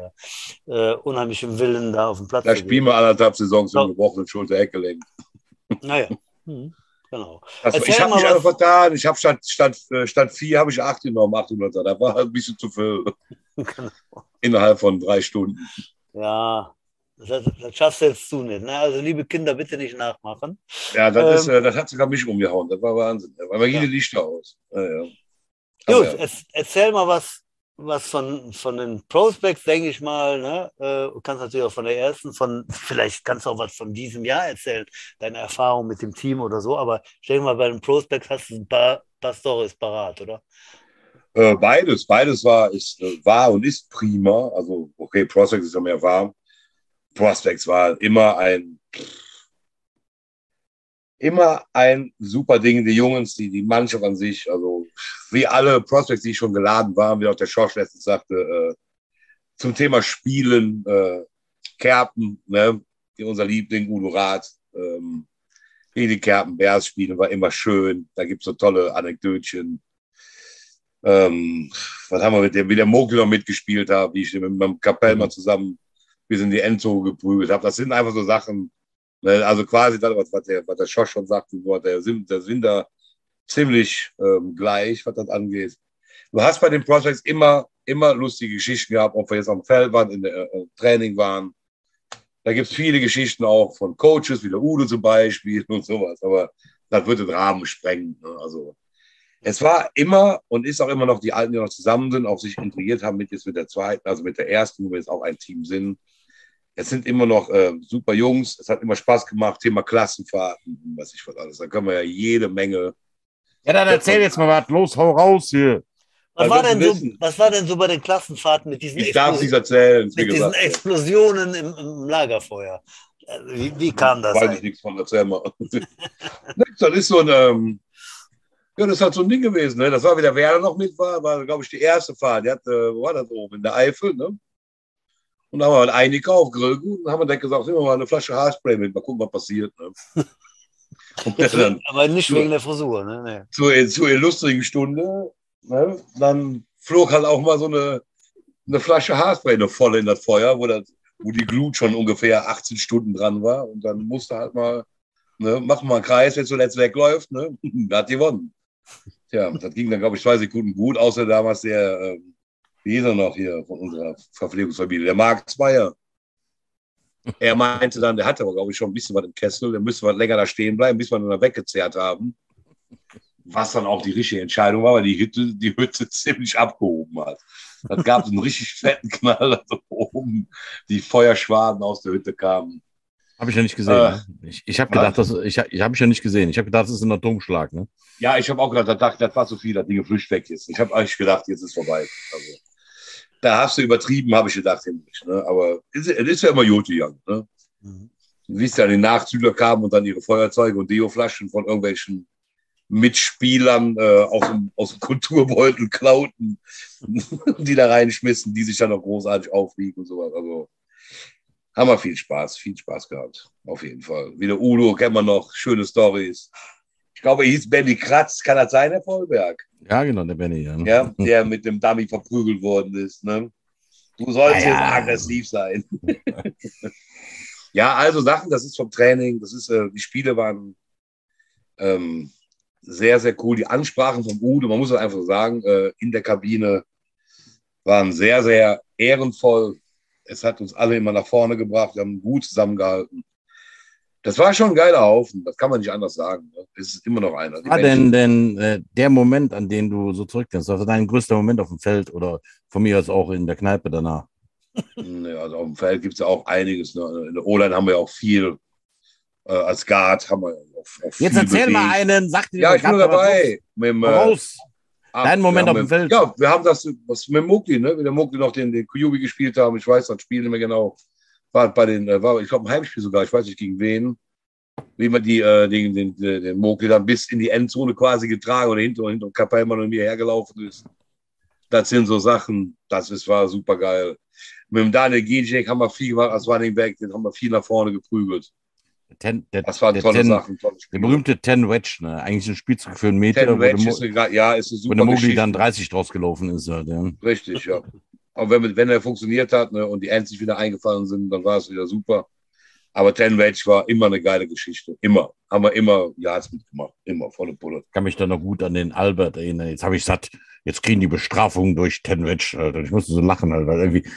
äh, äh, unheimlichem Willen da auf dem Platz. Da spielen wir anderthalb Saisons So. im gebrochenen Schulter-Eckgelenk. gehen. Naja, hm, genau. Erzähl Ich habe mich was. einfach vertan. Ich habe statt, statt, statt vier habe ich acht genommen, 800. Da war ein bisschen zu viel. Genau. Innerhalb von drei Stunden. Ja, das, das schaffst du jetzt zu nicht. Ne? Also, liebe Kinder, bitte nicht nachmachen. Ja, das, ist, Ähm. äh, das hat sogar mich umgehauen. Das war Wahnsinn. Da waren jede Ja. Lichter aus. Ja, ja. Gut, Aber ja. erz- erzähl mal was, was von, von den Prospects, denke ich mal. Ne? Äh, Du kannst natürlich auch von der ersten, von vielleicht kannst du auch was von diesem Jahr erzählen, deine Erfahrung mit dem Team oder so. Aber ich denke mal, bei den Prospects hast du ein paar, paar Storys parat, oder? Äh, beides, beides war, ist, äh, war und ist prima. Also, okay, Prospects ist ja mehr warm. Prospects war immer ein, immer ein super Ding. Die Jungs, die, die Mannschaft an sich, also wie alle Prospects, die schon geladen waren, wie auch der Schorsch letztens sagte, äh, zum Thema Spielen, äh, Kerpen, ne, unser Liebling Udo Rath, ähm, wie die Kerpen Bears spielen, war immer schön. Da gibt es so tolle Anekdötchen. Ähm, was haben wir mit dem, wie der Mogel noch mitgespielt hat, wie ich mit meinem Kapellmann zusammen bis in die Endzone geprügelt habe. Das sind einfach so Sachen, also quasi das, was, der, was der Schosch schon sagte, der der da ziemlich ähm, gleich, was das angeht. Du hast bei den Prospects immer, immer lustige Geschichten gehabt, ob wir jetzt am Feld waren, in der äh, Training waren. Da gibt es viele Geschichten auch von Coaches, wie der Udo zum Beispiel und sowas, aber das würde den Rahmen sprengen. Ne? Also es war immer und ist auch immer noch die Alten, die noch zusammen sind, auch sich integriert haben mit jetzt mit der zweiten, also mit der ersten, wo wir jetzt auch ein Team sind. Es sind immer noch äh, super Jungs. Es hat immer Spaß gemacht. Thema Klassenfahrten, was ich was alles. Da können wir ja jede Menge. Ja, dann erzähl jetzt mal was. Los, hau raus hier. Was war, denn so, wissen? was war denn so bei den Klassenfahrten mit diesen, Ich darf nicht erzählen, mit diesen. Explosionen im, im Lagerfeuer? Äh, Wie, wie kam das? Weiß ich eigentlich? nichts von, erzähl mal. Das ist so ein, ähm, ja, das ist halt so ein Ding gewesen. Ne? Das war, wie der Werner noch mit war, war, glaube ich, die erste Fahrt. Die hat, äh, wo war das oben? In der Eifel, ne? Und da haben wir halt eingekauft, Grillgut, und haben wir dann gesagt, nehmen wir mal eine Flasche Haarspray mit, mal gucken, was passiert. Ne? Dann, Aber nicht wegen der Frisur, ne? Nee. zur, zur illustrigen Stunde, ne, dann flog halt auch mal so eine, eine Flasche Haarspray eine volle in das Feuer, wo, das, wo die Glut schon ungefähr 18 Stunden dran war. Und dann musste halt mal, ne, mach mal einen Kreis, wenn zuletzt wegläuft, ne, hat gewonnen. Tja, das ging dann, glaube ich, zwei Sekunden gut, außer damals der, ähm, wie hieß er noch hier von unserer Verpflegungsfamilie, der Marc Zweier. Er meinte dann, der hatte aber, glaube ich, schon ein bisschen was im Kessel, der müsste was länger da stehen bleiben, bis wir ihn dann weggezerrt haben. Was dann auch die richtige Entscheidung war, weil die Hütte, die Hütte ziemlich abgehoben hat. Das gab einen richtig fetten Knall, dass oben die Feuerschwaden aus der Hütte kamen. Habe ich ja nicht gesehen. Äh, ne? Ich, ich habe gedacht, das, ich, ich habe ich ja nicht gesehen. Ich habe gedacht, das ist ein Atomschlag. Ne? Ja, ich habe auch gedacht, da dachte, das war zu viel, das Ding flücht weg jetzt. Ich habe eigentlich gedacht, jetzt ist vorbei. Also, da hast du übertrieben, habe ich gedacht, nämlich. Ne? Aber es ist, es ist ja immer gut gegangen. Ne? Mhm. Du siehst ja, die Nachzügler kamen und dann ihre Feuerzeuge und Deoflaschen von irgendwelchen Mitspielern äh, aus, dem, aus dem Kulturbeutel klauten, die da reinschmissen, die sich dann noch großartig aufwiegen und sowas. Also haben wir viel Spaß, viel Spaß gehabt. Auf jeden Fall. Wie der Udo kennen wir noch, schöne Stories. Ich glaube, er hieß Benny Kratz, kann das sein, Herr Vollberg? Ja, genau, der Benny. Ja, Ja, der mit dem Dummy verprügelt worden ist. Ne? Du sollst Ja, jetzt ja. aggressiv sein. ja, also Sachen, das ist vom Training, das ist, äh, die Spiele waren ähm, sehr, sehr cool. Die Ansprachen vom Udo, man muss es einfach sagen, äh, in der Kabine waren sehr, sehr ehrenvoll. Es hat uns alle immer nach vorne gebracht, wir haben gut zusammengehalten. Das war schon ein geiler Haufen, das kann man nicht anders sagen. Ne? Es ist immer noch einer. War denn, denn äh, der Moment, an den du so zurückdenkst, also dein größter Moment auf dem Feld oder von mir aus auch in der Kneipe danach? Ja, also auf dem Feld gibt es ja auch einiges. Ne? In der O-Line haben wir ja auch viel. Äh, als Guard haben wir auch, auch Jetzt viel erzähl mal bewegt. einen, sag dir Ja, ich bin dabei. Mit dem, äh, Raus. ah, Dein Moment auf dem Feld. Ja, wir haben das was mit Mugli, ne? Mit dem Mugli noch den, den Kyubi gespielt haben. Ich weiß das Spiel nicht mehr genau. War bei den, äh, war, ich glaube, ein Heimspiel sogar. Ich weiß nicht gegen wen. Wie man die, äh, den, den, den, Mugli dann bis in die Endzone quasi getragen oder hinter, hinter Kapellmann und mir hergelaufen ist. Das sind so Sachen, das ist, war super geil. Mit dem Daniel Gijek haben wir viel gemacht als Running Back, den haben wir viel nach vorne geprügelt. Ten, der, Das waren tolle Ten, Sachen. Tolle Der berühmte Ten Wedge, ne? eigentlich ein Spielzug für einen Meter, Ten wo Wedge ist eine, ja, ist eine wo super der Mogli dann 30 draus gelaufen ist. Halt, ja. Richtig, ja. Aber wenn, wenn er funktioniert hat ne, und die Ends sich wieder eingefallen sind, dann war es wieder super. Aber Ten Wedge war immer eine geile Geschichte. Immer. Haben wir immer Yards mitgemacht. Immer volle Pulle. kann mich da noch gut an den Albert erinnern. Jetzt habe ich satt, jetzt kriegen die Bestrafung durch Ten. Alter. Ich musste so lachen, weil irgendwie,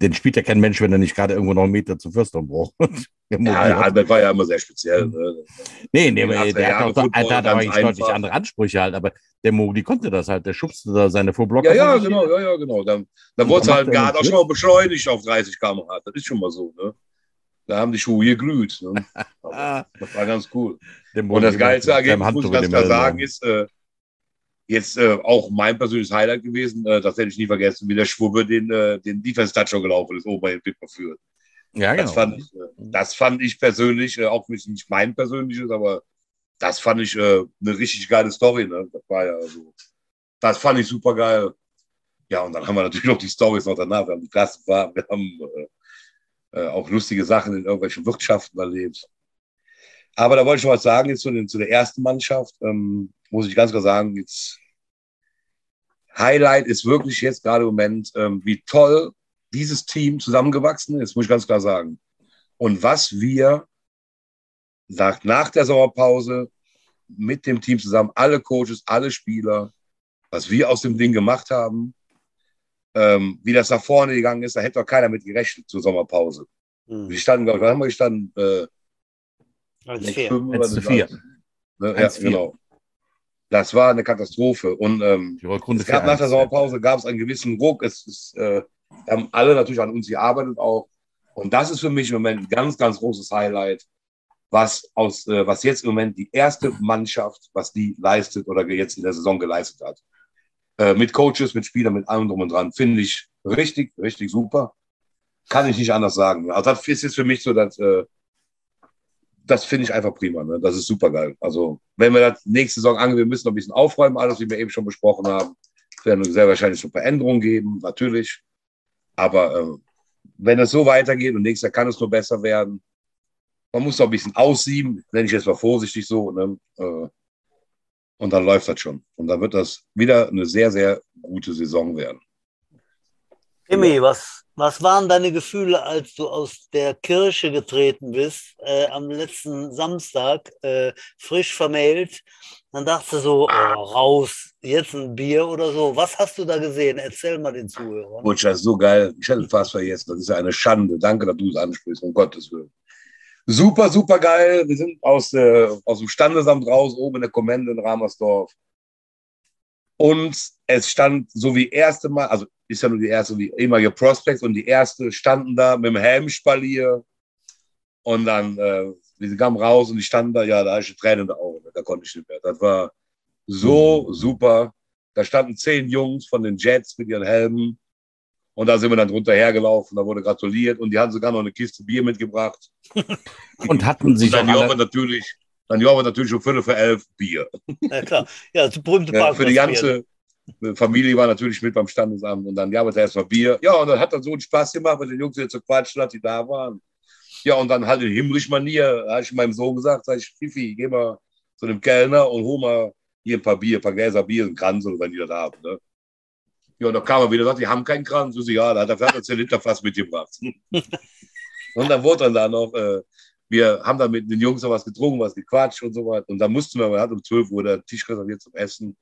den spielt ja kein Mensch, wenn er nicht gerade irgendwo noch einen Meter zum First Down braucht. Der Ja, der Albert war ja immer sehr speziell. Ne? Nee, nee, In den 80er der, der hat auch Alter, hat eigentlich deutlich einfach. andere Ansprüche halt, aber der Mogli konnte das halt, der schubste da seine Vorblocker. Ja, ja, genau, ja, ja, genau. Dann, dann wurde es halt er Guard auch schon mal beschleunigt auf 30 km/h. Das ist schon mal so. Ne? Da haben die Schuhe geglüht. Ne? Das war ganz cool. der Und das geilste Ergebnis, muss ich ganz klar sagen, ist äh, jetzt äh, auch mein persönliches Highlight gewesen. Äh, das hätte ich nie vergessen, wie der Schwubbe den, äh, den Defense-Touchdown gelaufen ist, oben bei den Pittsburgh führt. Ja, Das, genau. fand ich, äh, das fand ich persönlich, äh, auch nicht nicht mein persönliches, aber das fand ich äh, eine richtig geile Story. Ne? Das war ja so, das fand ich super geil. Ja, und dann haben wir natürlich noch die Stories noch danach. Wir haben die Klasse war, wir haben äh, äh, auch lustige Sachen in irgendwelchen Wirtschaften erlebt. Aber da wollte ich noch was sagen, jetzt zu, den, zu der ersten Mannschaft, ähm, muss ich ganz klar sagen, jetzt Highlight ist wirklich jetzt gerade im Moment, ähm, wie toll dieses Team zusammengewachsen ist, muss ich ganz klar sagen. Und was wir nach, nach der Sommerpause mit dem Team zusammen, alle Coaches, alle Spieler, was wir aus dem Ding gemacht haben, ähm, wie das nach vorne gegangen ist, da hätte doch keiner mit gerechnet zur Sommerpause. Hm. Wir standen, glaube ich, wann haben wir gestanden? Äh, Als fair. fünf oder Eins zu so. vier. Ne, ja, Eins zu vier. genau. Das war eine Katastrophe. Und ähm, es gab nach der 4-1. Sommerpause gab es einen gewissen Ruck. Es ist, äh, haben alle natürlich an uns gearbeitet auch. Und das ist für mich im Moment ein ganz, ganz großes Highlight, was aus, äh, was jetzt im Moment die erste Mannschaft, was die leistet oder jetzt in der Saison geleistet hat. Äh, mit Coaches, mit Spielern, mit allem drum und dran. Finde ich richtig, richtig super. Kann ich nicht anders sagen. Also das ist jetzt für mich so, dass äh, das finde ich einfach prima. Ne? Das ist super geil. Also, wenn wir das nächste Saison angehen, wir müssen noch ein bisschen aufräumen, alles, wie wir eben schon besprochen haben. Es werden sehr wahrscheinlich schon Veränderungen geben, natürlich. Aber äh, wenn es so weitergeht und nächstes Jahr kann es nur besser werden, man muss noch ein bisschen aussieben, nenne ich jetzt mal vorsichtig so. Ne? Äh, und dann läuft das schon. Und dann wird das wieder eine sehr, sehr gute Saison werden. Timmy, was, was waren deine Gefühle, als du aus der Kirche getreten bist, äh, am letzten Samstag, äh, frisch vermählt? Dann dachtest du so, oh, raus, jetzt ein Bier oder so. Was hast du da gesehen? Erzähl mal den Zuhörern. Butch, das ist so geil. Ich hätte fast vergessen. Das ist ja eine Schande. Danke, dass du es ansprichst, um Gottes Willen. Super, super geil. Wir sind aus, äh, aus dem Standesamt raus, oben in der Kommende in Ramersdorf. Und es stand so wie erste Mal, also ist ja nur die erste, wie ehemalige Prospects und die erste standen da mit dem Helmspalier. Und dann, äh, wir kamen raus und die standen da, ja, da hatte ich Tränen in den Augen. Da konnte ich nicht mehr. Das war so super. Da standen zehn Jungs von den Jets mit ihren Helmen. Und da sind wir dann drunter hergelaufen, da wurde gratuliert und die haben sogar noch eine Kiste Bier mitgebracht. Und hatten sich und dann auch alle, natürlich Dann ja, aber natürlich um Viertel für elf Bier. Ja, klar. Ja, das berühmte Ja, für die ganze Familie war natürlich mit beim Standesamt und dann gab es erstmal Bier. Ja, und dann hat dann so einen Spaß gemacht, mit den Jungs hier zu quatschen, dass die da waren. Ja, und dann halt in himmlisch Manier, habe ich meinem Sohn gesagt, sag ich, Fifi, geh mal zu dem Kellner und hol mal hier ein paar Bier, ein paar Gläser Bier, einen Kranz oder wenn die das haben. Ne? Ja, und dann kam er wieder und sagte, die haben keinen Kranz. So, ja, da hat Vater 10 Liter fast mitgebracht. und dann wurde dann da noch, äh, wir haben dann mit den Jungs noch was getrunken, was gequatscht und so weiter. Und dann mussten wir, man hat um 12 Uhr der Tisch reserviert zum Essen.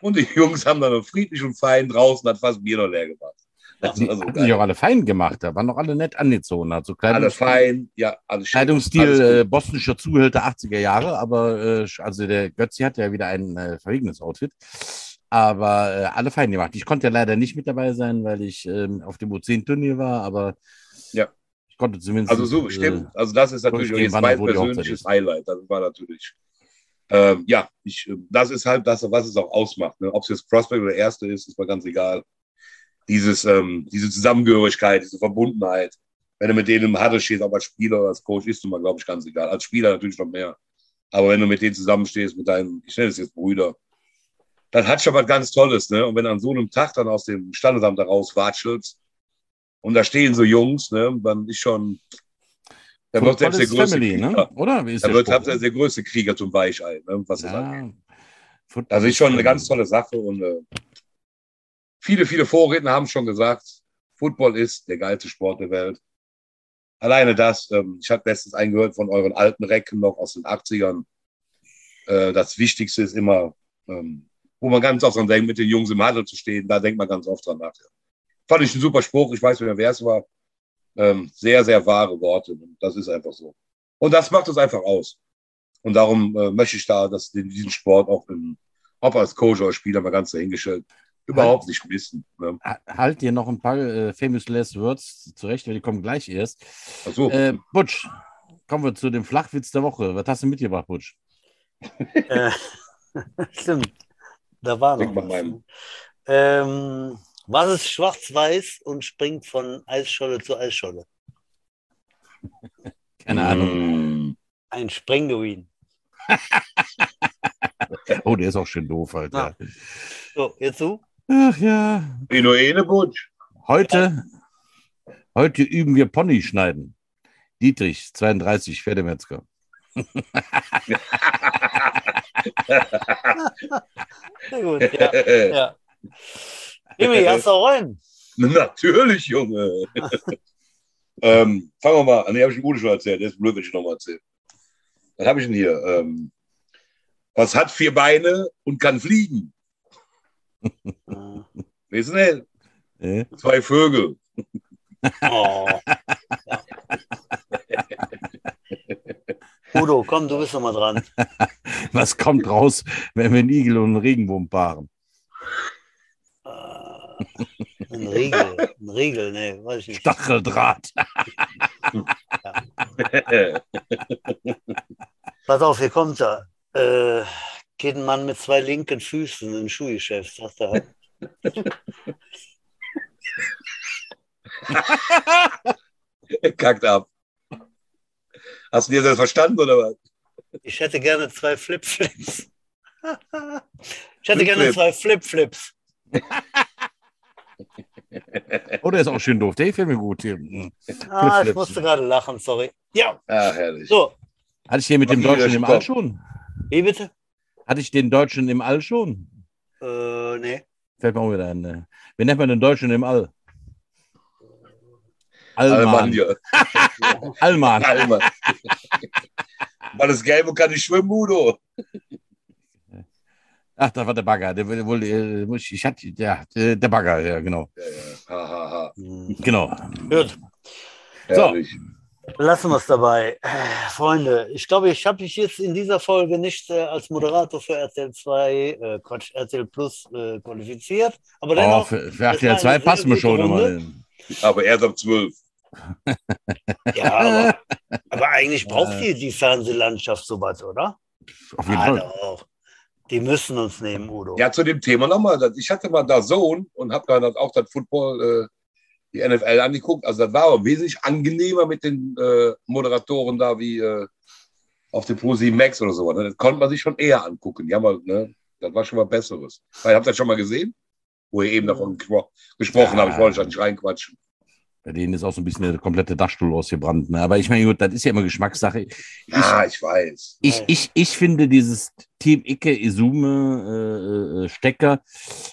Und die Jungs haben dann noch friedlich und fein draußen, hat fast Bier noch leer gemacht. Das Die so geil. auch alle fein gemacht. Da waren doch alle nett angezogen. Also Alle fein, ja, alles schick, Kleidungsstil äh, bosnischer Zuhälter 80er Jahre, aber äh, also der Götzi hat ja wieder ein äh, verwegenes Outfit. Aber äh, alle fein gemacht. Ich konnte ja leider nicht mit dabei sein, weil ich ähm, auf dem U10-Turnier war, aber Ja. Ich konnte zumindest. Also so, äh, stimmt. Also das ist natürlich jetzt mein persönliches. Highlight. Das war natürlich. Ähm, ja, ich, äh, das ist halt das, was es auch ausmacht. Ne? Ob es jetzt Prospect oder Erste ist, ist mir ganz egal. Dieses, ähm, diese Zusammengehörigkeit, diese Verbundenheit. Wenn du mit denen im Huddle stehst, auch als Spieler oder als Coach, ist du mal, glaube ich, ganz egal. Als Spieler natürlich noch mehr. Aber wenn du mit denen zusammenstehst, mit deinen, ich nenne es jetzt Brüder, dann hat schon was ganz Tolles. Ne? Und wenn du an so einem Tag dann aus dem Standesamt da raus watschelst und da stehen so Jungs, ne, dann ist schon, da wird selbst der größte Family, Krieger, ne? Oder? Wie ist da der wird Spruch? selbst der größte Krieger zum Weichei, ne, was das angeht. ja. Football Das ist schon eine ganz tolle Sache und äh, viele, viele Vorredner haben schon gesagt, Football ist der geilste Sport der Welt. Alleine das, ähm, ich habe letztens eingehört von euren alten Recken noch aus den 80ern. Äh, das Wichtigste ist immer, ähm, wo man ganz oft dran denkt, mit den Jungs im Huddle zu stehen, da denkt man ganz oft dran nach. Fand ich ein super Spruch, ich weiß nicht mehr, wer es war. Ähm, sehr, sehr wahre Worte. Das ist einfach so. Und das macht es einfach aus. Und darum äh, möchte ich da, dass den- diesen Sport auch im, ob als Coach oder Spieler mal ganz dahingestellt, überhaupt nicht missen. Ne? Ha- Halt dir noch ein paar äh, famous last words zurecht, weil die kommen gleich erst. Ach so. Äh, Butch, kommen wir zu dem Flachwitz der Woche. Was hast du mitgebracht, Butch? Äh, stimmt. Da war Denk noch was. Ähm, was ist schwarz-weiß und springt von Eisscholle zu Eisscholle? Keine Ahnung. Mm. Ein Sprenguin. Oh, der ist auch schön doof, Alter. So, jetzt du? Ach ja. Inoene Butch. Heute, heute üben wir Pony schneiden. Dietrich, 32, Pferdemetzger. Sehr gut. Ja, ja. Jimmy, hast du einen? Natürlich, Junge. ähm, fangen wir mal an. Nee, habe ich den Ude schon erzählt. Der ist blöd, wenn ich nochmal erzähle. Was habe ich denn hier? Ähm, was hat vier Beine und kann fliegen? Wissen Sie? Äh? Zwei Vögel. Oh. Udo, komm, du bist noch mal dran. Was kommt raus, wenn wir einen Igel und einen Regenwurm paaren? Ein Riegel. Ein Riegel, nee, weiß ich nicht. Stacheldraht. Pass auf, hier kommt er. Äh, geht ein Mann mit zwei linken Füßen in ein Schuhgeschäft, sagt er. Kackt ab. Hast du dir das verstanden oder was? Ich hätte gerne zwei Flipflips. Ich hätte gerne Flip-Flip. zwei Flipflips. Oh, der ist auch schön doof. Der gefällt mir gut. Hier. Hm. Ah, ich musste gerade lachen, sorry. Ja, Ah, herrlich. so. Hatte ich den mit dem Okay, Deutschen im. All schon? Wie bitte? Hatte ich den Deutschen im All schon? Äh, nee. Fällt mir auch wieder ein. Ne? Wie nennt man den Deutschen im All? Allmann. Allmann. Alman. Weil das Gelbe kann nicht schwimmen, Udo. Ach, da war der Bagger. Der, der, wohl, äh, ich ich hatte, ja, der, der Bagger, ja, genau. Ja, ja. Ha, ha, ha. Hm. Genau. Gut, So. Lassen wir es dabei. Äh, Freunde, ich glaube, ich habe mich jetzt in dieser Folge nicht äh, als Moderator für RTL 2, äh, Quatsch, RTL Plus äh, qualifiziert. Aber Oh, dennoch, für, für war RTL 2 eine passen wir schon immer. Runde. hin. Aber erst ab 12. ja, aber, aber eigentlich braucht Äh. die, die Fernsehlandschaft sowas, oder? Auf jeden Ah, Fall. doch. Die müssen uns nehmen, Udo. Ja, zu dem Thema nochmal. Ich hatte mal da Sohn und habe dann auch das Football, äh, die NFL angeguckt. Also das war aber wesentlich angenehmer mit den äh, Moderatoren da wie, äh, auf dem Pro 7 Max oder so. Ne? Das konnte man sich schon eher angucken. Haben wir, ne? Das war schon mal Besseres. Weil, habt ihr das schon mal gesehen? Wo ihr eben davon gespro gesprochen Ja. habt. Ich wollte euch nicht reinquatschen. Bei denen ist auch so ein bisschen der komplette Dachstuhl ausgebrannt. Ne? Aber ich meine, gut, das ist ja immer Geschmackssache. Ich, Ja, ich weiß. ich, ich, ich finde dieses Team Icke, Isume, äh, äh, Stecker,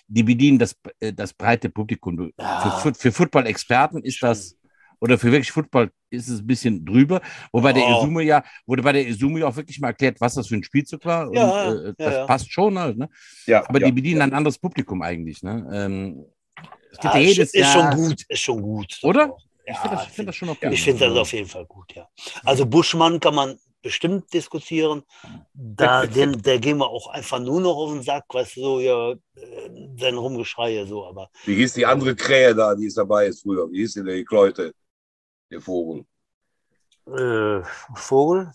die bedienen das, äh, das breite Publikum. Ja. Für, für Football-Experten ist das, oder für wirklich Football ist es ein bisschen drüber. Wobei der Oh. Isume ja, wurde bei der Isume ja auch wirklich mal erklärt, was das für ein Spielzug war. Und Ja, äh, ja, das passt schon halt, ne? Ja, Aber die bedienen ein anderes Publikum eigentlich, ne? Ähm, Ja, ja ist, jedes ist Jahr. schon gut, ist schon gut. Oder? Ja, Ich finde das, find das schon okay. Ich finde das auf jeden Fall gut, ja. Also Buschmann kann man bestimmt diskutieren. Da, den, der gehen wir auch einfach nur noch auf den Sack, weißt du, so, ja, äh, sein Rumgeschreie so, aber Wie hieß die andere Krähe da, die ist dabei ist früher? Wie hieß die, die Kläute? Der Vogel. äh, Vogel?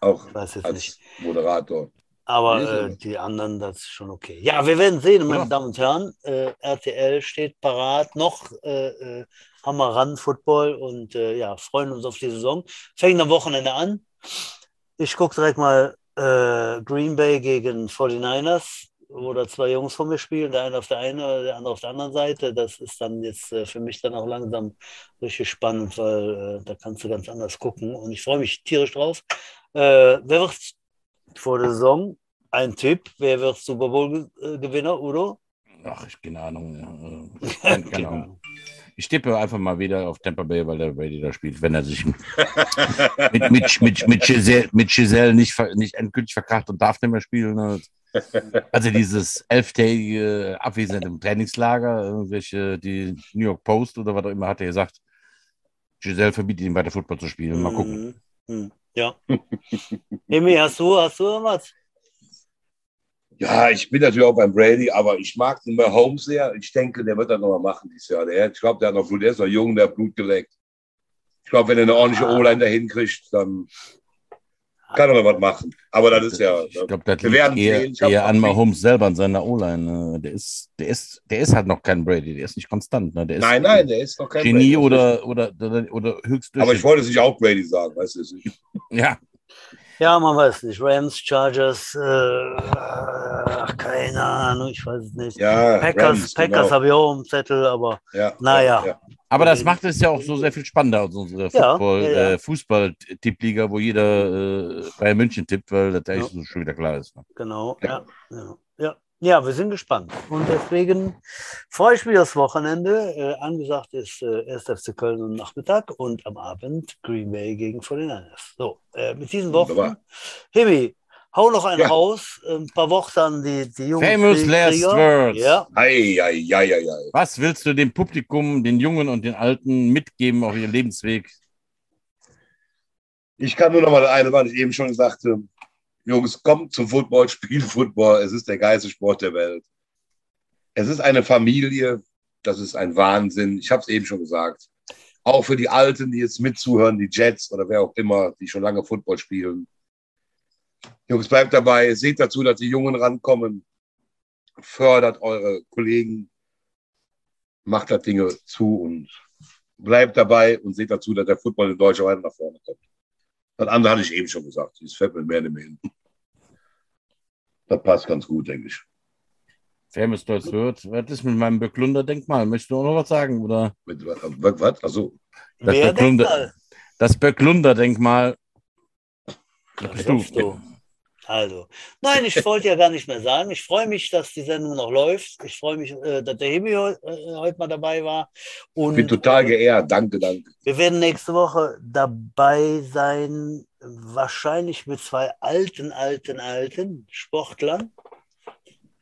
Auch Ich weiß jetzt als nicht. Moderator. Aber er äh, die anderen, das ist schon okay. Ja, wir werden sehen, meine Ja. Damen und Herren. Äh, RTL steht parat, noch äh, äh, haben wir ran Football und äh, ja, freuen uns auf die Saison. Fängt am Wochenende an. Ich gucke direkt mal äh, Green Bay gegen 49ers, wo da zwei Jungs von mir spielen, der eine auf der einen, der andere auf der anderen Seite. Das ist dann jetzt für mich dann auch langsam richtig spannend, weil da kannst du ganz anders gucken und ich freue mich tierisch drauf. Wer wird vor der Saison. Ein Tipp, wer wird Super Bowl-Gewinner, Udo? Ach, ich keine Ahnung. Ja. Äh, Keine, keine Ahnung. Ich tippe einfach mal wieder auf Tampa Bay, weil der Brady da spielt, wenn er sich mit, mit, mit, mit, Giselle, mit Giselle nicht, nicht endgültig verkracht und darf nicht mehr spielen. Also dieses elftägige Abwesen im Trainingslager, irgendwelche, die New York Post oder was auch immer, hat er gesagt, Giselle verbietet ihm weiter Football zu spielen. Mal gucken. Mhm. Ja. Emi, hast du, hast du irgendwas? Ja, ich bin natürlich auch beim Brady, aber ich mag den Holmes sehr. Ich denke, der wird das nochmal machen dieses Jahr. Der, ich glaube, der hat noch Blut, der ist noch jung, der hat Blut geleckt. Ich glaube, wenn er eine ordentliche Ah. O-Line dahin kriegt, dann kann er noch was machen. Aber das ist ja. Ich glaube, das Wir liegt werden eher, sehen. Eher an Mahomes selber, an seiner O-Line. ne? Der ist, der, ist, der ist halt noch kein Brady, der ist nicht konstant. Ne? Der ist Nein, nein, der ist noch kein Genie Brady. oder, oder, oder, oder höchst Aber ich wollte es nicht auch Brady sagen, weißt du. Ja, Ja, man weiß nicht. Rams, Chargers, äh, ach, keine Ahnung, ich weiß es nicht. Ja, Packers, Rams, Packers genau. habe ich auch im Zettel, aber ja, Naja. Ja, aber das macht es ja auch so sehr viel spannender als unsere Ja, Football, ja, ja. Äh, Fußball-Tippliga, wo jeder äh, Bayern München tippt, weil das eigentlich so schon wieder klar ist. Ne? genau, Ja. ja. Ja, ja. ja wir sind gespannt. Und deswegen freue ich mich das Wochenende. Äh, angesagt ist äh, 1. FC Köln am Nachmittag und am Abend Green Bay gegen 49ers. So, äh, mit diesen Wunderbar. Hemi, hau noch einen Ja. raus. Ein paar Worte an die, die jungen Famous Krieg- last Krieger. words. Ja, Ei, ei, ei, ei, ei. Was willst du dem Publikum, den Jungen und den Alten mitgeben auf ihren Lebensweg? Ich kann nur noch mal das eine, was ich eben schon sagte. Jungs, kommt zum Football, spielt Football. Es ist der geilste Sport der Welt. Es ist eine Familie. Das ist ein Wahnsinn. Ich habe es eben schon gesagt. Auch für die Alten, die jetzt mitzuhören, die Jets oder wer auch immer, die schon lange Football spielen. Jungs, bleibt dabei. Seht dazu, dass die Jungen rankommen. Fördert eure Kollegen. Macht das Dinge zu und bleibt dabei und seht dazu, dass der Football in Deutschland weiter nach vorne kommt. Das andere hatte ich eben schon gesagt. Das fällt mir mehr nicht mehr hin. Das passt ganz gut, denke ich. Famous last words. Was ist mit meinem Böcklunder-Denkmal? Möchtest du auch noch was sagen? Oder Mit, was? was? Achso. Das wer das Böcklunder-Denkmal? Das bist du. Also, nein, ich wollte ja gar nicht mehr sagen. Ich freue mich, dass die Sendung noch läuft. Ich freue mich, äh, dass der Hemi heu- äh, heute mal dabei war. Und Bin total geehrt. Danke, danke. wir werden nächste Woche dabei sein, wahrscheinlich mit zwei alten, alten, alten Sportlern.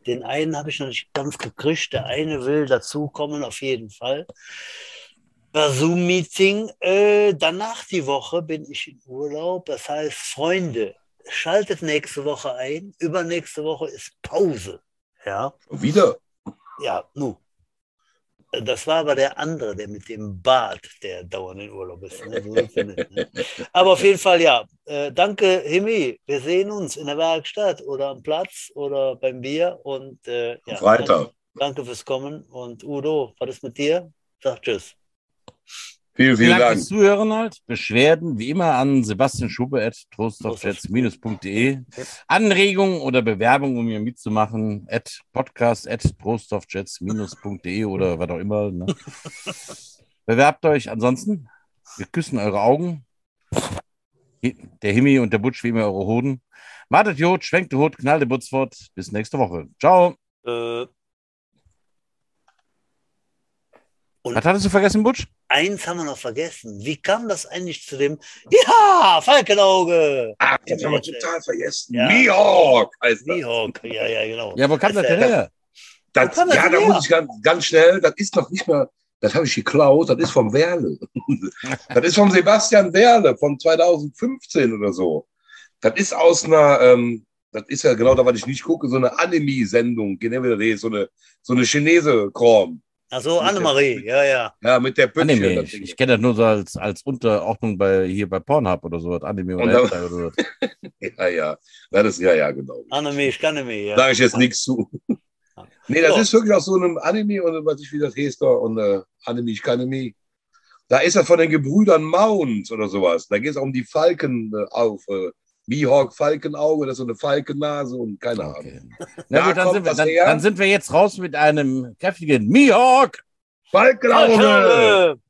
Den einen habe ich noch nicht ganz gekriegt. Der eine will dazukommen, auf jeden Fall. Per Zoom-Meeting. Äh, danach die Woche bin ich in Urlaub. Das heißt, Freunde, schaltet nächste Woche ein. Übernächste Woche ist Pause. Ja, wieder. ja, nu. Das war aber der andere, der mit dem Bart, der dauernd in Urlaub ist. Ne? So ist nicht, ne? Aber auf jeden Fall ja. Äh, danke, Himi. Wir sehen uns in der Werkstatt oder am Platz oder beim Bier. Und äh, ja, Freitag. Danke fürs Kommen. Und Udo, was ist mit dir? Sag Tschüss. Vielen, Vielen vielen Dank Dank. fürs Zuhören halt. Beschwerden wie immer an Sebastian Schube at trostofjets-.de. Anregungen oder Bewerbungen, um hier mitzumachen, at podcast at trostofjets-.de oder was auch immer. Ne? Bewerbt euch. Ansonsten, wir küssen eure Augen. Der Himmi und der Butsch wie immer eure Hoden. Wartet Jod, schwenkt die Hut, knallt die Butz fort. Bis nächste Woche. Ciao. Äh, Was hattest du vergessen, Butsch? Eins haben wir noch vergessen. Wie kam das eigentlich zu dem, ja, Falkenauge? Ach, das haben wir total vergessen. Ja. Mihawk heißt das. Mihawk, ja, ja, genau. Ja, wo kam das denn her? das das ja, da muss ich ganz, ganz schnell, das ist noch nicht mal, das habe ich geklaut, das ist vom Werle. das ist vom Sebastian Werle von 2015 oder so. Das ist aus einer, ähm, das ist ja genau da, was ich nicht gucke, so eine Anime-Sendung, genau so eine, so eine Chinese-Kram. Ach so, Annemarie, ja, ja. Ja, mit der Püppchen. Anime. Ich, ich kenne das nur so als, als Unterordnung bei, hier bei Pornhub oder so. Anime Und oder oder so. Ja, ja. Das ist, ja, ja, genau. Annemie, ich kann nämlich, ja. Sage ich jetzt nichts zu. Nee, das So. ist wirklich aus so einem Anime und was ich wie das heißt da und äh, Anime, ich kann Anime. Da ist er von den Gebrüdern Mount oder sowas. Da geht es um die Falken äh, auf. Äh, Mihawk, Falkenauge, das ist so eine Falkennase und keine Ahnung. Okay. Na gut, dann sind, wir, dann, dann sind wir jetzt raus mit einem kräftigen Mihawk. Falkenauge! Falkenauge!